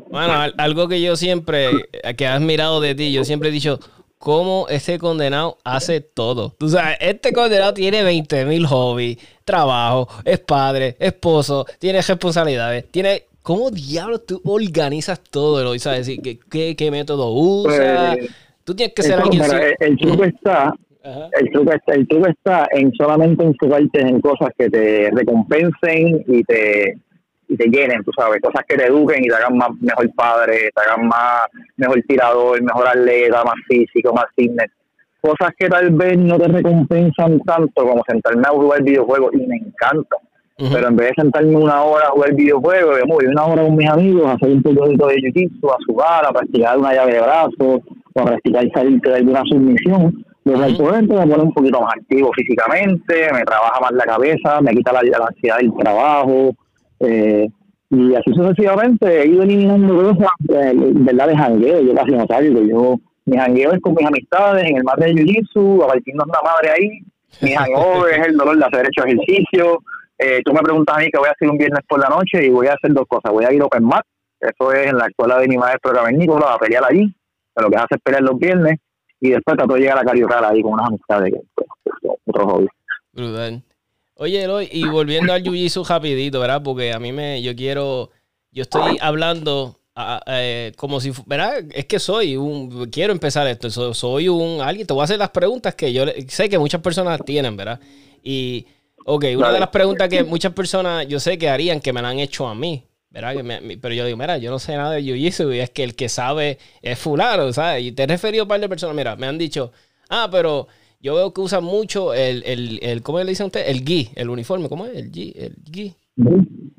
S2: bueno, algo que yo siempre, que has mirado de ti, yo siempre he dicho, cómo ese condenado hace todo. Tú sabes, este condenado tiene 20 mil hobbies, trabajo, es padre, esposo, tiene responsabilidades, tiene... ¿Cómo diablos tú organizas todo? ¿lo ¿Sabes? ¿Qué, qué, qué método usas? Pues, Tú tienes que ser alguien.
S3: el, truco está. El truco, está, el truco está en solamente enfocarte en cosas que te recompensen y te, y te llenen, tú sabes, cosas que te eduquen y te hagan más mejor padre, te hagan más mejor tirador, mejor atleta, más físico, más fitness. Cosas que tal vez no te recompensan tanto como sentarme a jugar videojuegos y me encanta. Pero en vez de sentarme una hora a jugar videojuegos, me voy una hora con mis amigos a hacer un poquito de jiu-jitsu, a jugar, a practicar una llave de brazo, o a practicar salirte de alguna submisión. Los uh me pone un poquito más activo físicamente, me trabaja más la cabeza, me quita la, ansiedad del trabajo. Eh, y así sucesivamente he ido eliminando cosas, eh, verdad, de jangueo. Yo casi no salgo. Yo, mi jangueo es con mis amistades en el mar de jiu-jitsu, a partir de una madre ahí. Mi hangover es el dolor de hacer hecho ejercicio. Eh, tú me preguntas a mí que voy a hacer un viernes por la noche y voy a hacer dos cosas. Voy a ir a Open Mat, eso es en la escuela de mi maestro Nicolás, a pelear allí lo que hace es pelear los viernes y después trato de llegar a Cariocal ahí con unas amistades que pues, otro hobby.
S2: Brutal. Oye, Eloy, y volviendo al jiu rapidito, ¿verdad? Porque a mí me, yo quiero, yo estoy hablando eh, como si, ¿verdad? Es que soy un, quiero empezar esto, soy un, alguien, te voy a hacer las preguntas que yo sé que muchas personas tienen, ¿verdad? Y, ok, una de las preguntas que muchas personas yo sé que harían, que me la han hecho a mí, pero yo digo, mira, yo no sé nada de Jiu-Jitsu y es que el que sabe es fulano, ¿sabes? Y te he referido a un par de personas, mira, me han dicho, ah, pero yo veo que usan mucho el, el, el ¿cómo le dicen usted? El gi, el uniforme, ¿cómo es? El gi, el gi.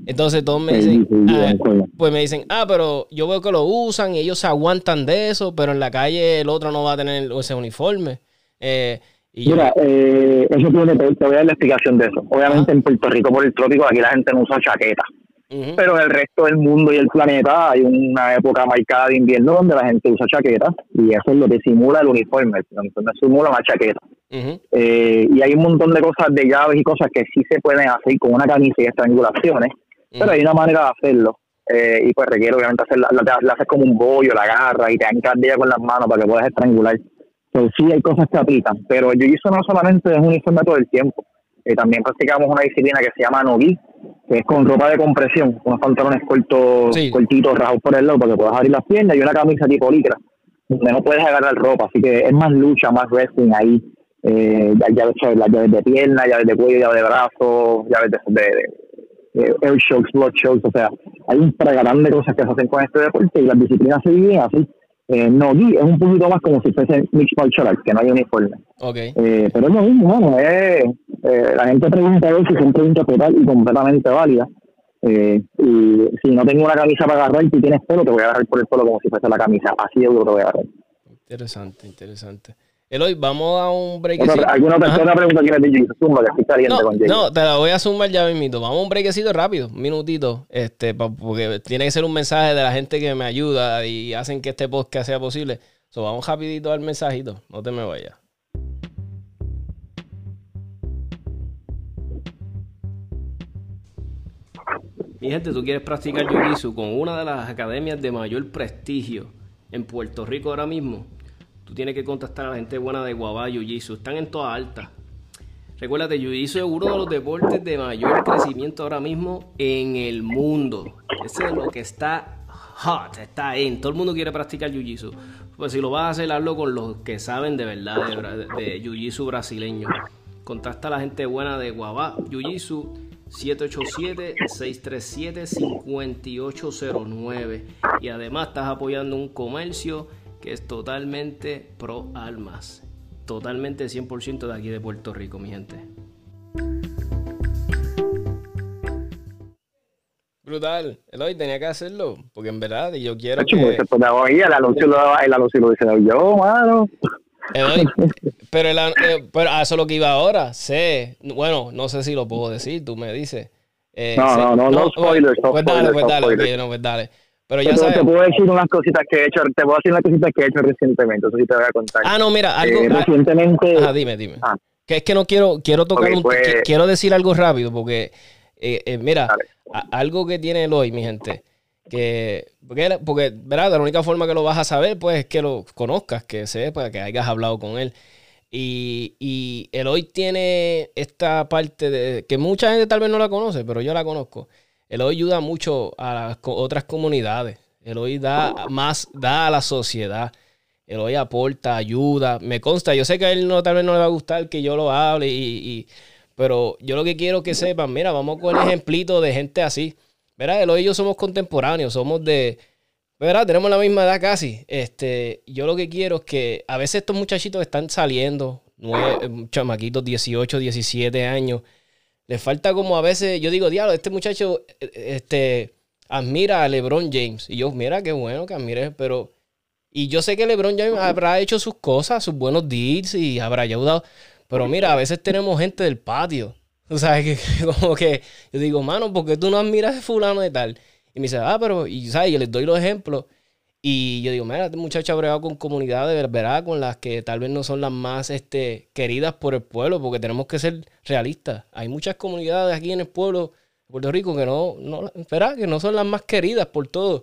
S2: Entonces todos me dicen, ah, pues me dicen, ah, pero yo veo que lo usan y ellos se aguantan de eso, pero en la calle el otro no va a tener ese uniforme.
S3: Eh, y Mira, eh, eso tiene, te voy a dar la explicación de eso. Obviamente en Puerto Rico por el trópico aquí la gente no usa chaqueta. Pero en el resto del mundo y el planeta hay una época marcada de invierno donde la gente usa chaquetas y eso es lo que simula el uniforme. El uniforme simula una chaqueta. Eh, y hay un montón de cosas de llaves y cosas que sí se pueden hacer con una camisa y estrangulaciones, pero hay una manera de hacerlo. Eh, y pues requiere obviamente hacer la, la, haces como un bollo, la agarra y te ella con las manos para que puedas estrangular. Entonces sí hay cosas que aplican, pero yo hizo no solamente es un uniforme todo el tiempo. Eh, también practicamos una disciplina que se llama nogi, que es con ropa de compresión, unos pantalones cortos, cortitos, rajados por el lado para que puedas abrir las piernas y una camisa tipo licra, donde no puedes agarrar ropa, así que es más lucha, más wrestling ahí, eh, llaves, las llaves de pierna, llaves de cuello, llaves de brazo, llaves de, de, air shocks, blood shocks, o sea, hay un fragatán de cosas que se hacen con este deporte y las disciplinas se dividen así eh, no, es un poquito más como si fuese Mixed Martial Arts, que no hay uniforme.
S2: Okay.
S3: Eh, pero es lo mismo, bueno, es, eh, la gente pregunta veces, son preguntas total y completamente válidas. Eh, y si no tengo una camisa para agarrar y tú tienes pelo, te voy a agarrar por el pelo como si fuese la camisa. Así de duro te voy a agarrar.
S2: Interesante, interesante. Eloy, vamos a un break.
S3: ¿Alguna persona pregunta quién es DJ Zumba? Que estoy caliente
S2: no,
S3: con Jay.
S2: No, te la voy a zumbar ya mismito. Vamos a un breakcito rápido, un minutito, este, porque tiene que ser un mensaje de la gente que me ayuda y hacen que este podcast sea posible. So, vamos rapidito al mensajito, no te me vayas. Mi gente, tú quieres practicar Jiu-Jitsu con una de las academias de mayor prestigio en Puerto Rico ahora mismo Tú tienes que contactar a la gente buena de Guabá, Jiu-Jitsu. Están en toda alta. Recuérdate, Jiu-Jitsu es uno de los deportes de mayor crecimiento ahora mismo en el mundo. Ese es lo que está hot, está en. Todo el mundo quiere practicar Jiu-Jitsu. Pues si lo vas a hacer, hazlo con los que saben de verdad de, de Jiu-Jitsu brasileño. Contacta a la gente buena de Guabá, Jiu-Jitsu. 787-637-5809 y además estás apoyando un comercio que es totalmente pro almas. Totalmente 100% de aquí de Puerto Rico, mi gente. Brutal. Eloy, tenía que hacerlo. Porque en verdad yo quiero que...
S3: el anuncio lo, el anuncio lo dice yo, mano.
S2: pero, el, eh, pero eso es lo que iba ahora. Sé. Bueno, no sé si lo puedo decir. Tú me dices.
S3: Eh, no, no, no, no, spoilers.
S2: Pues, dale, pues dale. no, pues dale. Pero ya sabes.
S3: Te puedo decir unas cositas que he hecho, te puedo decir unas cositas que he hecho recientemente, eso sí te voy a contar.
S2: Ah, no, mira, algo.
S3: Eh, recientemente.
S2: Ah, dime, dime. Ah. Que es que no quiero, quiero tocar un, pues- quiero decir algo rápido, porque, eh, eh, mira, algo que tiene el hoy, mi gente, que, porque, porque, ¿verdad? La única forma que lo vas a saber, pues, es que lo conozcas, que sepas, que hayas hablado con él. Y, y el hoy tiene esta parte de, que mucha gente tal vez no la conoce, pero yo la conozco el hoy ayuda mucho a otras comunidades. El hoy da más, da a la sociedad. El hoy aporta, ayuda. Me consta, yo sé que a él no, tal vez no le va a gustar que yo lo hable, y, pero yo lo que quiero que sepan, mira, vamos con el ejemplito de gente así. Verá, el hoy y yo somos contemporáneos, somos de, ¿verdad? Tenemos la misma edad casi. Este, yo lo que quiero es que a veces estos muchachitos están saliendo, nueve, chamaquitos, 18, 17 años, le falta como a veces, yo digo, diablo, este muchacho eh, este, admira a LeBron James. Y yo, mira, qué bueno que admire, pero... Y yo sé que LeBron James habrá hecho sus cosas, sus buenos deeds y habrá ayudado. Pero mira, a veces tenemos gente del patio. O sea, que, como que yo digo, mano, ¿por qué tú no admiras a fulano de tal? Y me dice, ah, pero, y sabes, yo les doy los ejemplos. Y yo digo, mira, este muchacho ha bregado con comunidades, ¿verdad? Con las que tal vez no son las más este, queridas por el pueblo, porque tenemos que ser realistas. Hay muchas comunidades aquí en el pueblo de Puerto Rico que no, no. Que no son las más queridas por todos.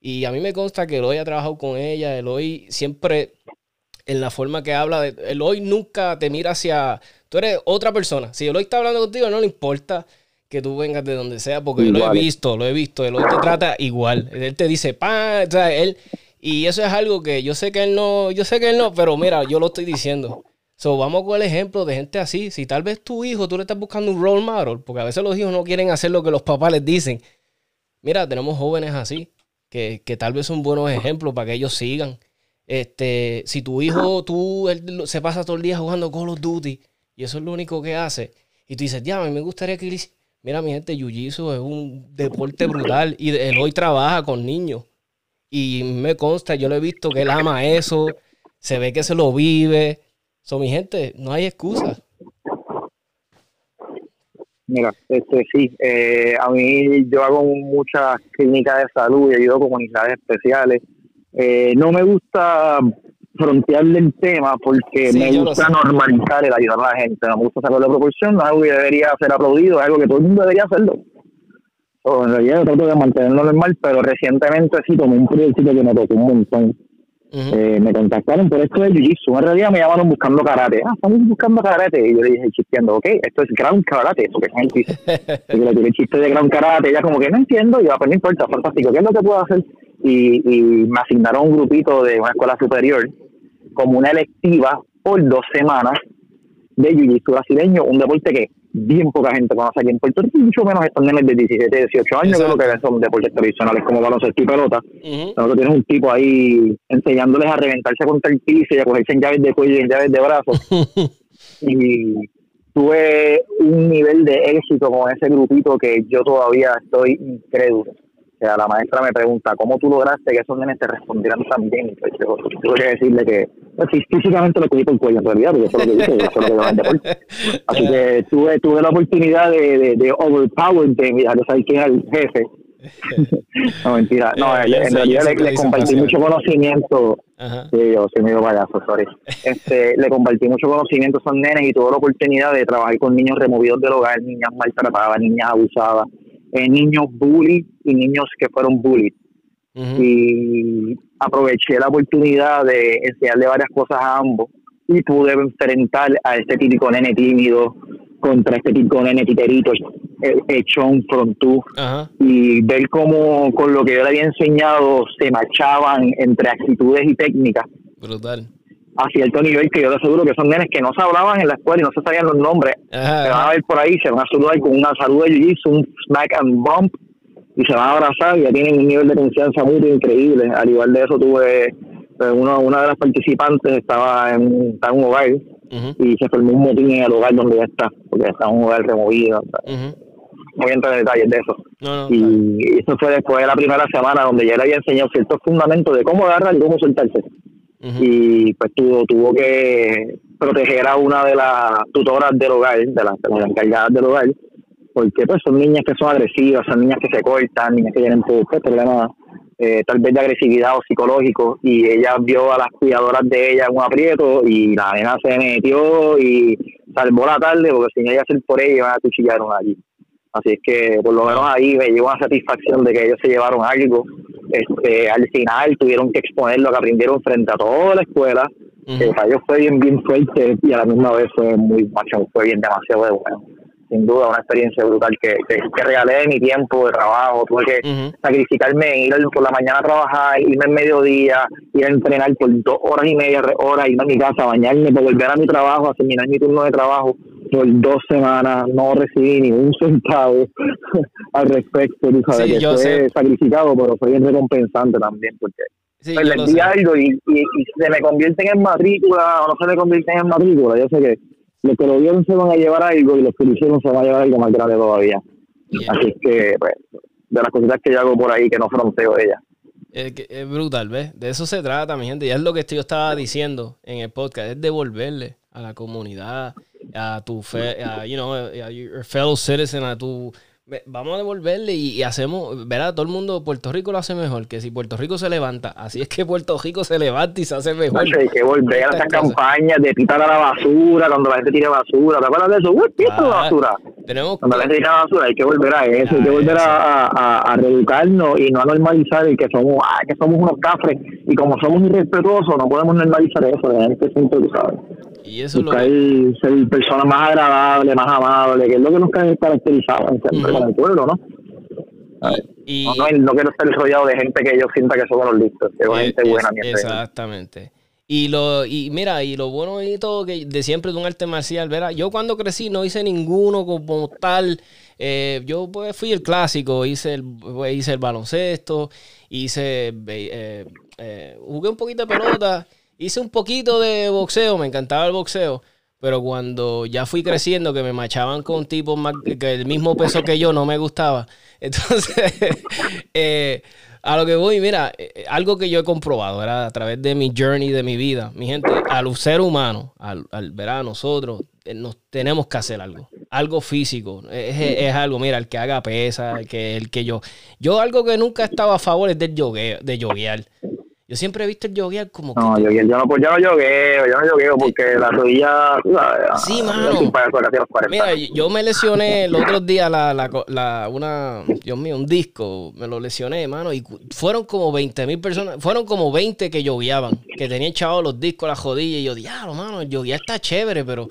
S2: Y a mí me consta que Eloy ha trabajado con ella, Eloy siempre en la forma que habla, de, Eloy nunca te mira hacia, tú eres otra persona. Si Eloy está hablando contigo, no le importa que tú vengas de donde sea, porque yo lo he visto, lo he visto, él te trata igual. Él te dice, pa, o sea, él, y eso es algo que yo sé que él no, yo sé que él no, pero mira, yo lo estoy diciendo. So, vamos con el ejemplo de gente así. Si tal vez tu hijo, tú le estás buscando un role model, porque a veces los hijos no quieren hacer lo que los papás les dicen. mira, tenemos jóvenes así, que, que tal vez son buenos ejemplos para que ellos sigan. Este, si tu hijo, tú, él se pasa todo el día jugando Call of Duty y eso es lo único que hace, y tú dices, ya, a mí me gustaría que él Mira, mi gente, Jiu-Jitsu es un deporte brutal y él hoy trabaja con niños. Y me consta, yo lo he visto que él ama eso, se ve que se lo vive. So, mi gente, no hay excusa.
S3: Mira, este sí, eh, a mí yo hago muchas clínicas de salud y ayudo comunidades especiales. Eh, no me gusta frontearle el tema porque me gusta normalizar el ayudar a la gente, no me gusta sacar de proporción, no es algo que debería ser aplaudido, es algo que todo el mundo debería hacerlo. en realidad yo trato de mantenerlo normal, pero recientemente sí tomé un proyecto que me tocó un montón. Eh, me contactaron por esto de Jiu-Jitsu. En realidad me llamaron buscando karate. Ah, estamos buscando karate. Y yo le dije chisteando, ok, esto es ground karate. Eso que es el chiste. y le tiré chiste de ground karate. Ella como que no entiendo. Y yo, pues no importa, fantástico. ¿Qué es lo que puedo hacer? Y, y me asignaron un grupito de una escuela superior como una electiva por dos semanas de jiu-jitsu brasileño, un deporte que bien poca gente conoce aquí en Puerto Rico, mucho menos estos nenes de 17, 18 años, que lo que son deportes tradicionales como baloncesto y pelota. Uh Nosotros tenemos un tipo ahí enseñándoles a reventarse contra el piso y a cogerse en llaves de cuello y en llaves de brazos. y tuve un nivel de éxito con ese grupito que yo todavía estoy incrédulo. O sea, la maestra me pregunta, ¿cómo tú lograste que esos nenes te respondieran tan bien? Pues yo tuve que decirle que pues, físicamente lo cogí por el cuello en realidad, porque eso es lo que dice, eso es lo que deporte. Así que tuve, tuve la oportunidad de, de, de overpower, de mira, no sabes quién era el jefe. no, mentira. No, en, realidad le, le compartí mucho conocimiento. Sí, yo soy medio payaso, sorry. Este, le compartí mucho conocimiento a esos nenes y tuve la oportunidad de trabajar con niños removidos del hogar, niñas maltratadas, niñas abusadas eh, niños bullies y niños que fueron bullies. Y aproveché la oportunidad de enseñarle varias cosas a ambos y pude enfrentar a este típico nene tímido contra este típico nene titerito echón frontú y ver cómo con lo que yo le había enseñado se marchaban entre actitudes y técnicas.
S2: Brutal
S3: a cierto nivel que yo te aseguro que son nenes que no se hablaban en la escuela y no se sabían los nombres. Se van a ver por ahí, se van a saludar con una salud de jiu un smack and bump y se van a abrazar y ya tienen un nivel de confianza muy increíble. Al igual de eso tuve pues, uno, una de las participantes estaba en, un hogar y se formó un motín en el hogar donde ella está, porque está en un hogar removido. No voy a entrar en detalles de eso. y eso fue después de la primera semana donde ya le había enseñado ciertos fundamentos de cómo agarrar y cómo soltarse y pues tuvo, tuvo que proteger a una de las tutoras del hogar, de las, encargadas del hogar, porque pues son niñas que son agresivas, son niñas que se cortan, niñas que tienen pues, problemas eh, tal vez de agresividad o psicológico y ella vio a las cuidadoras de ella en un aprieto y la nena se metió y salvó la tarde porque sin ella hacer por ella iban a cuchillar allí. Así es que por lo menos ahí me llevó una satisfacción de que ellos se llevaron algo este, al final tuvieron que exponerlo, que aprendieron frente a toda la escuela. para ellos fue bien, bien fuerte y a la misma vez fue muy macho, fue bien demasiado bueno. Sin duda, una experiencia brutal que, que, regalé de mi tiempo de trabajo. Tuve que sacrificarme, ir por la mañana a trabajar, irme en mediodía, ir a entrenar por dos horas y media, tres horas, irme a mi casa, bañarme, volver a mi trabajo, a terminar mi turno de trabajo por dos semanas no recibí ni un centavo al respecto, tú sabes, que fue sacrificado, pero fue bien recompensante también, porque sí, pues, les di algo y, y, se me convierten en matrícula o no se me convierten en matrícula, yo sé que los que lo vieron se van a llevar algo y los que lo hicieron se van a llevar algo más grande todavía. Así que, pues, de las cositas que yo hago por ahí que no fronteo ella.
S2: Es, es brutal, ¿ves? De eso se trata, mi gente. Y es lo que yo estaba diciendo en el podcast, es devolverle a la comunidad, a tu, fe, a, you know, a your fellow citizen, a tu Vamos a devolverle y, hacemos, verá, todo el mundo, Puerto Rico lo hace mejor, que si Puerto Rico se levanta, así es que Puerto Rico se levanta y se hace mejor.
S3: hay que volver a esas campañas de pitar a la basura, cuando la gente tira basura, ¿te acuerdas de eso? Uy, la basura. Tenemos cuando la gente tira basura, hay que volver a eso, hay que volver a, a, a, reeducarnos y no a normalizar el que somos, ah, que somos unos cafres y como somos irrespetuosos, no podemos normalizar eso, de este punto, tú sabes. Y eso Buscar lo ser personas más agradables, más amables, que es lo que nos caracterizaba siempre como pueblo, ¿no? Y, no, no, quiero estar rodeado de gente que yo sienta que son los listos, que es gente buena.
S2: exactamente. Y lo, y mira, y lo bueno y todo que de siempre de un arte marcial, ¿verdad? Yo cuando crecí no hice ninguno como tal. Eh, yo pues fui el clásico, hice el, pues, hice el baloncesto, hice eh, eh, jugué un poquito de pelota, hice un poquito de boxeo, me encantaba el boxeo. Pero cuando ya fui creciendo, que me machaban con tipos más, que el mismo peso que yo, no me gustaba. Entonces, eh, a lo que voy, mira, eh, algo que yo he comprobado, era a través de mi journey, de mi vida, mi gente, al ser humano, al, ver a nosotros, eh, nos tenemos que hacer algo, algo físico, es, es, algo, mira, el que haga pesa, el que, el que yo, yo algo que nunca estaba a favor es del yogueo, de yoguear. Yo siempre he visto el yoguear como
S3: no, que... yo, no, pues yo no yogueo, yo no yogueo porque la rodilla...
S2: Sí, mano. Mira, yo me lesioné el otro día la, la, la, una... Dios mío, un disco, me lo lesioné, mano, y fueron como 20 mil personas, fueron como 20 que yogueaban, que tenían echados los discos a la jodilla, y yo, diablo, mano, el yoguear está chévere, pero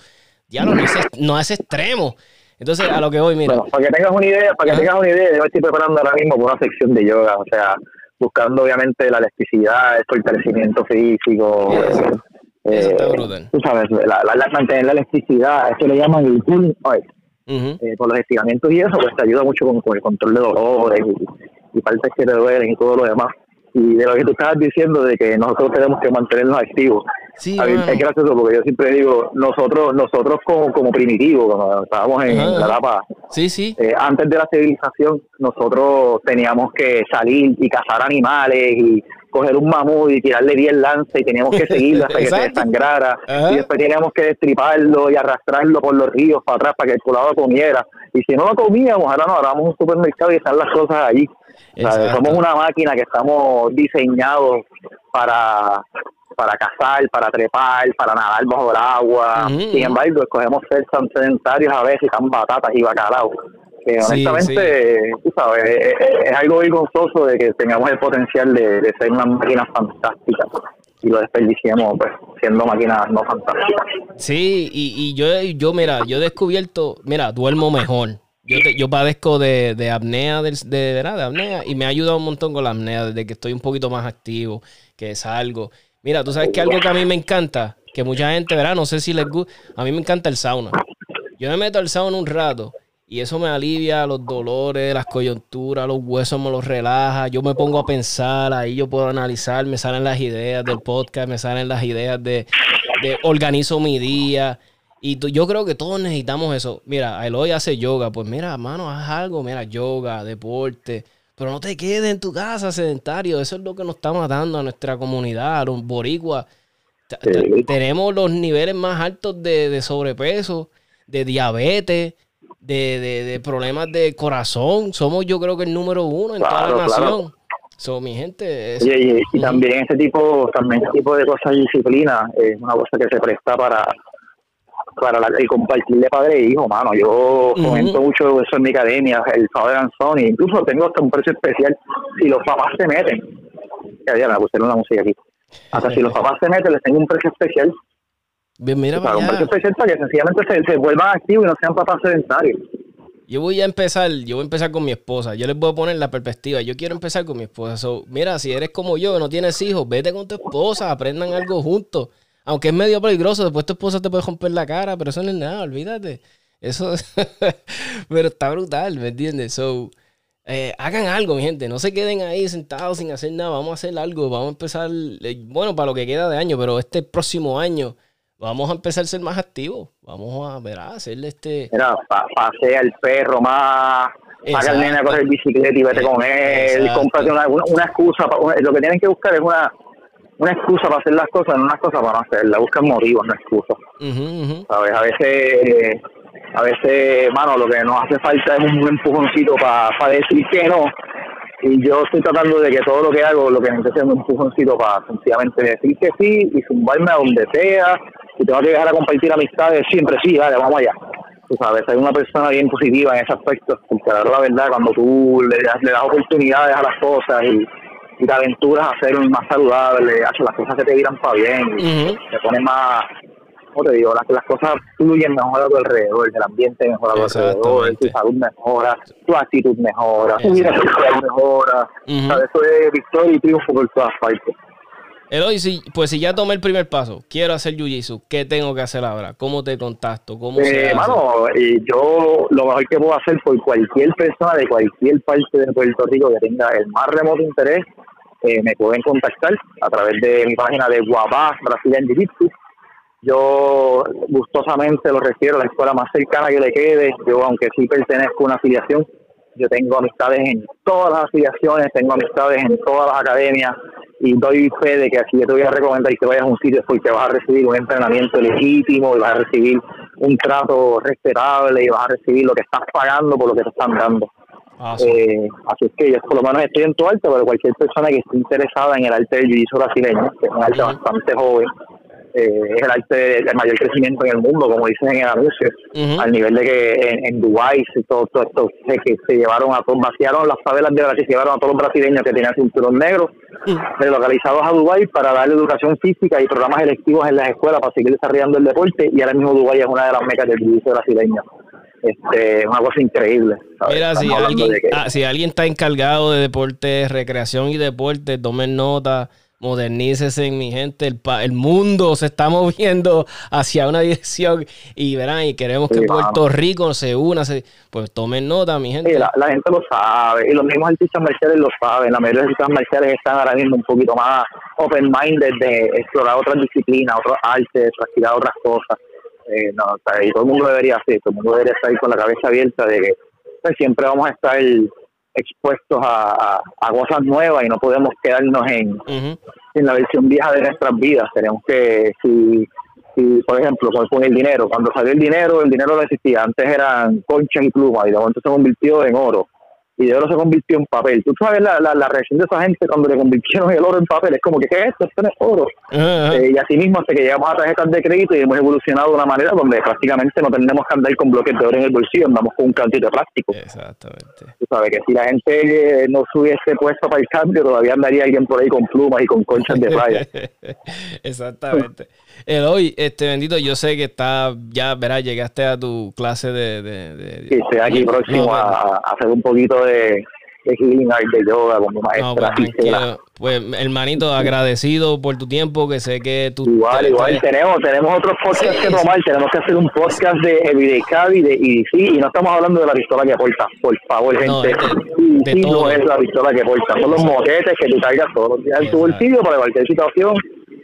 S2: diablo, no es, no es extremo. Entonces, a lo que voy, mira.
S3: Bueno, para que tengas una idea, para que tengas una idea, yo estoy preparando ahora mismo por una sección de yoga, o sea buscando obviamente la elasticidad, el fortalecimiento físico.
S2: Eh,
S3: tú sabes, la, la, mantener la elasticidad, esto le llaman el pulling eh, por los estiramientos y eso, pues te ayuda mucho con, el control de dolores y, y partes que te duelen y todo lo demás y de lo que tú estabas diciendo de que nosotros tenemos que mantenernos activos.
S2: Sí,
S3: a mí es gracioso porque yo siempre digo, nosotros nosotros como, como primitivos, cuando estábamos en, la etapa,
S2: sí, sí.
S3: Eh, antes de la civilización, nosotros teníamos que salir y cazar animales y coger un mamut y tirarle 10 lanzas y teníamos que seguirlo hasta que se desangrara. Y después teníamos que destriparlo y arrastrarlo por los ríos para atrás para que el poblado comiera. Y si no lo comíamos, ahora no, ahora vamos a un supermercado y están las cosas allí somos una máquina que estamos diseñados para para cazar, para trepar, para nadar bajo el agua. Sin embargo, escogemos ser tan sedentarios a veces, tan batatas y bacalao. Que honestamente, tú sabes, es, algo vergonzoso de que tengamos el potencial de, ser una máquina fantástica y lo desperdiciemos pues, siendo máquinas no fantásticas.
S2: Sí, y, y yo, yo, mira, yo he descubierto, mira, duermo mejor yo, yo padezco de, de apnea, de, de, de apnea, y me ha ayudado un montón con la apnea desde que estoy un poquito más activo, que salgo. Mira, tú sabes que algo que a mí me encanta, que mucha gente, ¿verdad? No sé si les gusta, a mí me encanta el sauna. Yo me meto al sauna un rato y eso me alivia los dolores, las coyunturas, los huesos me los relaja. Yo me pongo a pensar, ahí yo puedo analizar, me salen las ideas del podcast, me salen las ideas de, de organizo mi día. Y yo creo que todos necesitamos eso. Mira, Eloy hace yoga. Pues mira, mano, haz algo. Mira, yoga, deporte. Pero no te quedes en tu casa sedentario. Eso es lo que nos está matando a nuestra comunidad, a los boricuas. Tenemos los niveles más altos de, sobrepeso, de diabetes, de, problemas de corazón. Somos yo creo que el número uno en toda la nación. So, mi gente.
S3: y, también ese tipo, también ese tipo de cosas y disciplina es una cosa que se presta para para el compartir de padre e hijo, mano. Yo comento mucho eso en mi academia, el Father and incluso tengo hasta un precio especial si los papás se meten. Ya, ya me pusieron la música aquí. Hasta si los papás se meten, les tengo un precio especial.
S2: Bien, mira,
S3: para un precio especial para que sencillamente se, vuelvan activos y no sean papás sedentarios.
S2: Yo voy a empezar, yo voy a empezar con mi esposa. Yo les voy a poner la perspectiva. Yo quiero empezar con mi esposa. mira, si eres como yo, no tienes hijos, vete con tu esposa, aprendan algo juntos. Aunque es medio peligroso, después tu esposa te puede romper la cara, pero eso no es nada, olvídate. Eso, pero está brutal, ¿me entiendes? So, eh, hagan algo, mi gente. No se queden ahí sentados sin hacer nada. Vamos a hacer algo. Vamos a empezar, eh, bueno, para lo que queda de año, pero este próximo año vamos a empezar a ser más activos. Vamos a ver, a hacerle este.
S3: Mira, pasea el perro más. Haga el nene a coger bicicleta y vete con él. Cómprate una, una, excusa. lo que tienen que buscar es una una excusa para hacer las cosas, no una excusa para no hacerlas, buscan motivos, no excusas. ¿Sabes? A veces, a veces, mano, lo que nos hace falta es un empujoncito para decir que no. Y yo estoy tratando de que todo lo que hago, lo que necesito es un empujoncito para sencillamente decir que sí y zumbarme a donde sea. Si tengo que dejar a compartir amistades, siempre sí, vale, vamos allá. Tú sabes, hay una persona bien positiva en ese aspecto, porque la verdad, cuando tú le das, le das oportunidades a las cosas y y te aventuras a ser más saludable, hacer las cosas que te viran para bien, te pones más, como te digo, las, las cosas fluyen mejor a tu alrededor, el ambiente mejora a tu alrededor, tu salud mejora, tu actitud mejora, tu vida mejora, eso es victoria y triunfo por todas partes.
S2: Eloy, si, pues si ya tomé el primer paso, quiero hacer Jiu-Jitsu, ¿qué tengo que hacer ahora? ¿Cómo te contacto? ¿Cómo
S3: eh, Mano, yo lo mejor que puedo hacer por cualquier persona de cualquier parte de Puerto Rico que tenga el más remoto interés, eh, me pueden contactar a través de mi página de Guapá Brasil Jiu-Jitsu. Yo gustosamente lo refiero a la escuela más cercana que le quede. Yo, aunque sí pertenezco a una afiliación, yo tengo amistades en todas las afiliaciones, tengo amistades en todas las academias y doy fe de que si yo te voy a recomendar que vayas a un sitio es porque vas a recibir un entrenamiento legítimo y vas a recibir un trato respetable y vas a recibir lo que estás pagando por lo que te están dando. Ah, eh, así es que yo por lo menos estoy en tu arte, pero cualquier persona que esté interesada en el arte del jiu brasileño, que es un arte bastante joven, eh, es el arte de, mayor crecimiento en el mundo, como dicen en el anuncio, al nivel de que en, en Dubái todo, todo esto se, que se llevaron a todos, vaciaron las favelas de Brasil, se llevaron a todos los brasileños que tenían cinturón negro, relocalizados a Dubái para darle educación física y programas electivos en las escuelas para seguir desarrollando el deporte. Y ahora mismo Dubái es una de las mecas del jiu brasileño. Este, una cosa increíble.
S2: Mira, si alguien, ah, si alguien está encargado de deporte, recreación y deporte, tomen nota modernícese mi gente, el, el mundo se está moviendo hacia una dirección y verán, y queremos que Puerto Rico se una, pues tomen nota, mi gente.
S3: la, gente lo sabe, y los mismos artistas marciales lo saben, la mayoría de los artistas marciales están ahora mismo un poquito más open-minded de explorar otras disciplinas, otros artes, practicar otras cosas. Eh, no, y todo el mundo debería hacer, todo el mundo debería estar con la cabeza abierta de que pues, siempre vamos a estar expuestos a, cosas nuevas y no podemos quedarnos en, en la versión vieja de nuestras vidas. Tenemos que, si, si por ejemplo, con, el dinero, cuando salió el dinero, el dinero no existía. Antes eran conchas y plumas y de momento se convirtió en oro y de oro se convirtió en papel. Tú sabes la, la, reacción de esa gente cuando le convirtieron el oro en papel. Es como que, ¿qué es esto? Esto no es oro. Eh, y así mismo, hasta que llegamos a tarjetas de crédito y hemos evolucionado de una manera donde prácticamente no tenemos que andar con bloques de oro en el bolsillo, andamos con un cantito de plástico.
S2: Exactamente.
S3: Tú sabes que si la gente no subiese puesto para el cambio, todavía andaría alguien por ahí con plumas y con conchas de playa.
S2: Exactamente. hoy, este bendito, yo sé que está, ya verás, llegaste a tu clase de... de,
S3: sí, estoy aquí próximo a, hacer un poquito de, de healing art, de yoga con mi maestra.
S2: No, pues, hermanito, agradecido por tu tiempo, que sé que tú...
S3: Igual, igual, tenemos, tenemos otros podcasts que tomar, tenemos que hacer un podcast de Everyday y de EDC, y no estamos hablando de la pistola que aporta, por favor, gente. No, de, no es la pistola que aporta, son los moquetes que tú cargas todos los días en tu bolsillo para cualquier situación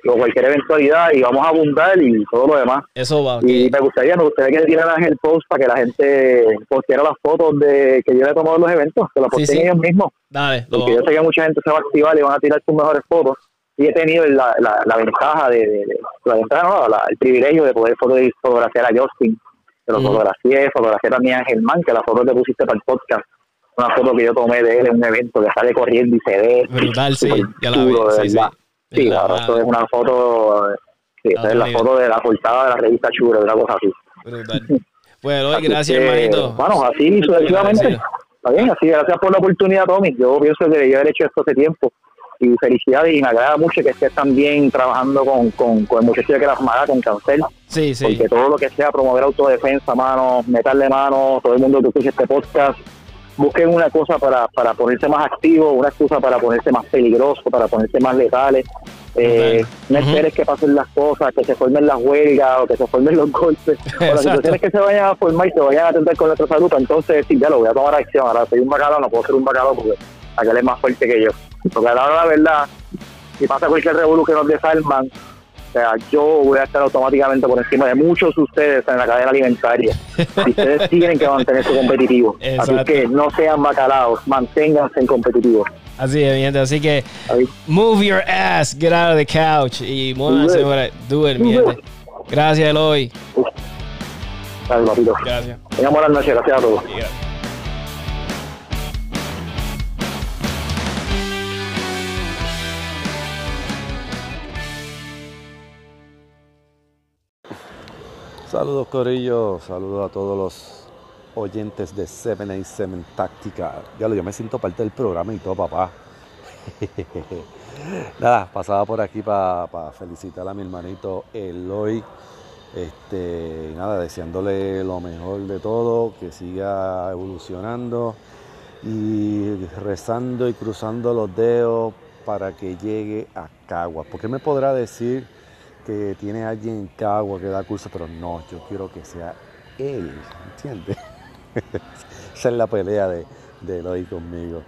S3: o cualquier eventualidad y vamos a abundar y todo lo demás.
S2: Eso va.
S3: Y me gustaría, me gustaría que tiraran el post para que la gente posteara las fotos de que yo he tomado en los eventos, que lo posteen ellos mismos.
S2: Dale.
S3: Porque yo sé que mucha gente se va a activar y van a tirar sus mejores fotos. Y he tenido la, la, ventaja de, la ventaja, no, el privilegio de poder fotografiar a Justin, que lo fotografié, fotografié también a Germán, que la foto que pusiste para el podcast una foto que yo tomé de él en un evento que sale corriendo y se ve.
S2: Brutal, sí, ya la vi, sí,
S3: Sí, claro, esto es una foto, sí, es la foto de la portada de la revista Chure, una cosa así.
S2: Brutal. Bueno, gracias, hermanito.
S3: Bueno, así sucesivamente. Está bien, así, gracias por la oportunidad, Tommy. Yo pienso que yo haber hecho esto hace tiempo. Y felicidades, y me agrada mucho que estés también trabajando con, con, con el muchacho de Krasmara, con Cancel.
S2: Sí, sí.
S3: Porque todo lo que sea promover autodefensa, mano, meterle mano, todo el mundo que escuche este podcast, busquen una cosa para, para ponerse más activo, una excusa para ponerse más peligroso, para ponerse más letales. Eh, no esperes que pasen las cosas, que se formen las huelgas o que se formen los golpes, o las situaciones que se vayan a formar y se vayan a atender con nuestra salud. Entonces, sí, ya lo voy a tomar acción. Ahora soy un bacalao, no puedo ser un bacalao porque aquel es más fuerte que yo. Porque ahora la verdad, si pasa cualquier revolución que nos desarman, o sea, yo voy a estar automáticamente por encima de muchos de ustedes en la cadena alimentaria. Y ustedes tienen que mantenerse competitivos. Así que no sean bacalaos, manténganse competitivos.
S2: Así es, mi gente. Así que move your ass, get out of the couch y muévanse Do it, mi gente. Gracias, Eloy.
S3: Gracias. Tengan buenas noches. Gracias a todos.
S4: Saludos Corillo, saludos a todos los oyentes de 787 Táctica. Ya lo, yo me siento parte del programa y todo, papá. Nada, pasaba por aquí para felicitar a mi hermanito Eloy. Este, nada, deseándole lo mejor de todo, que siga evolucionando y rezando y cruzando los dedos para que llegue a Cagua. Porque me podrá decir que tiene alguien en Cagua que da curso, pero no, yo quiero que sea él, ¿entiendes? Esa es la pelea de, de Eloy conmigo.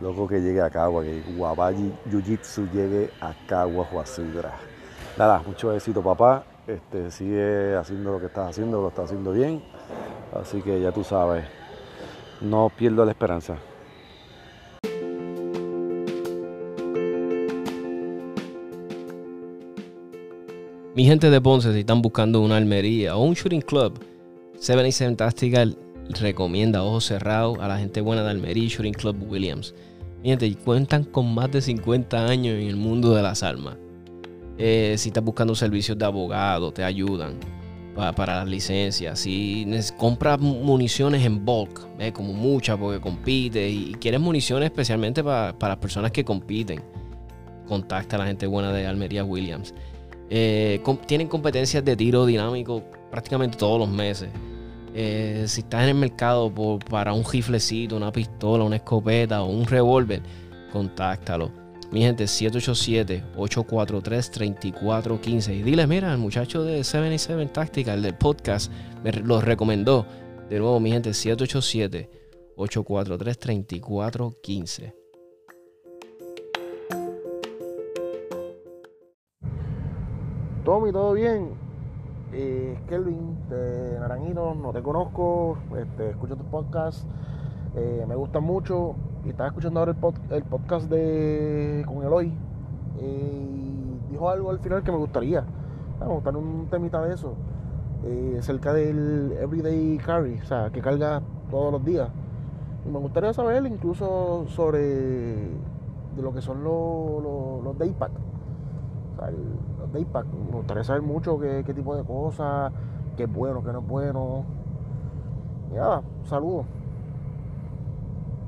S4: Loco que llegue a Cagua, que Guabaji Jiu Jitsu llegue a Cagua, Huasidra. Nada, mucho éxito, papá. Este, sigue haciendo lo que estás haciendo, lo estás haciendo bien. Así que ya tú sabes, no pierdo la esperanza.
S2: Mi gente de Ponce, si están buscando una almería o un shooting club, 77 Tactical recomienda ojos cerrados a la gente buena de Almería Shooting Club Williams. Mi gente, cuentan con más de 50 años en el mundo de las armas. Eh, si estás buscando servicios de abogado, te ayudan para, las licencias. Si compras municiones en bulk, como muchas porque compite y, quieres municiones especialmente para, las personas que compiten, contacta a la gente buena de Almería Williams. Eh, tienen competencias de tiro dinámico prácticamente todos los meses. Eh, si estás en el mercado para un riflecito, una pistola, una escopeta o un revólver, contáctalo. Mi gente, 787-843-3415. Y dile, mira, el muchacho de 77 Tactical del podcast me lo recomendó. De nuevo, mi gente, 787-843-3415.
S5: Tommy, ¿todo bien? Eh, Kelvin de Naranjito, no te conozco, este, escucho tu podcast, eh, me gusta mucho y estaba escuchando ahora el, podcast de con Eloy y dijo algo al final que me gustaría, me gustaría un temita de eso, eh, cerca del Everyday Carry, o sea, que carga todos los días. Y me gustaría saber incluso sobre de lo que son los, los, los daypack. O sea, los. Me gustaría saber mucho qué, qué tipo de cosas, qué es bueno, qué no es bueno. Y nada, saludos.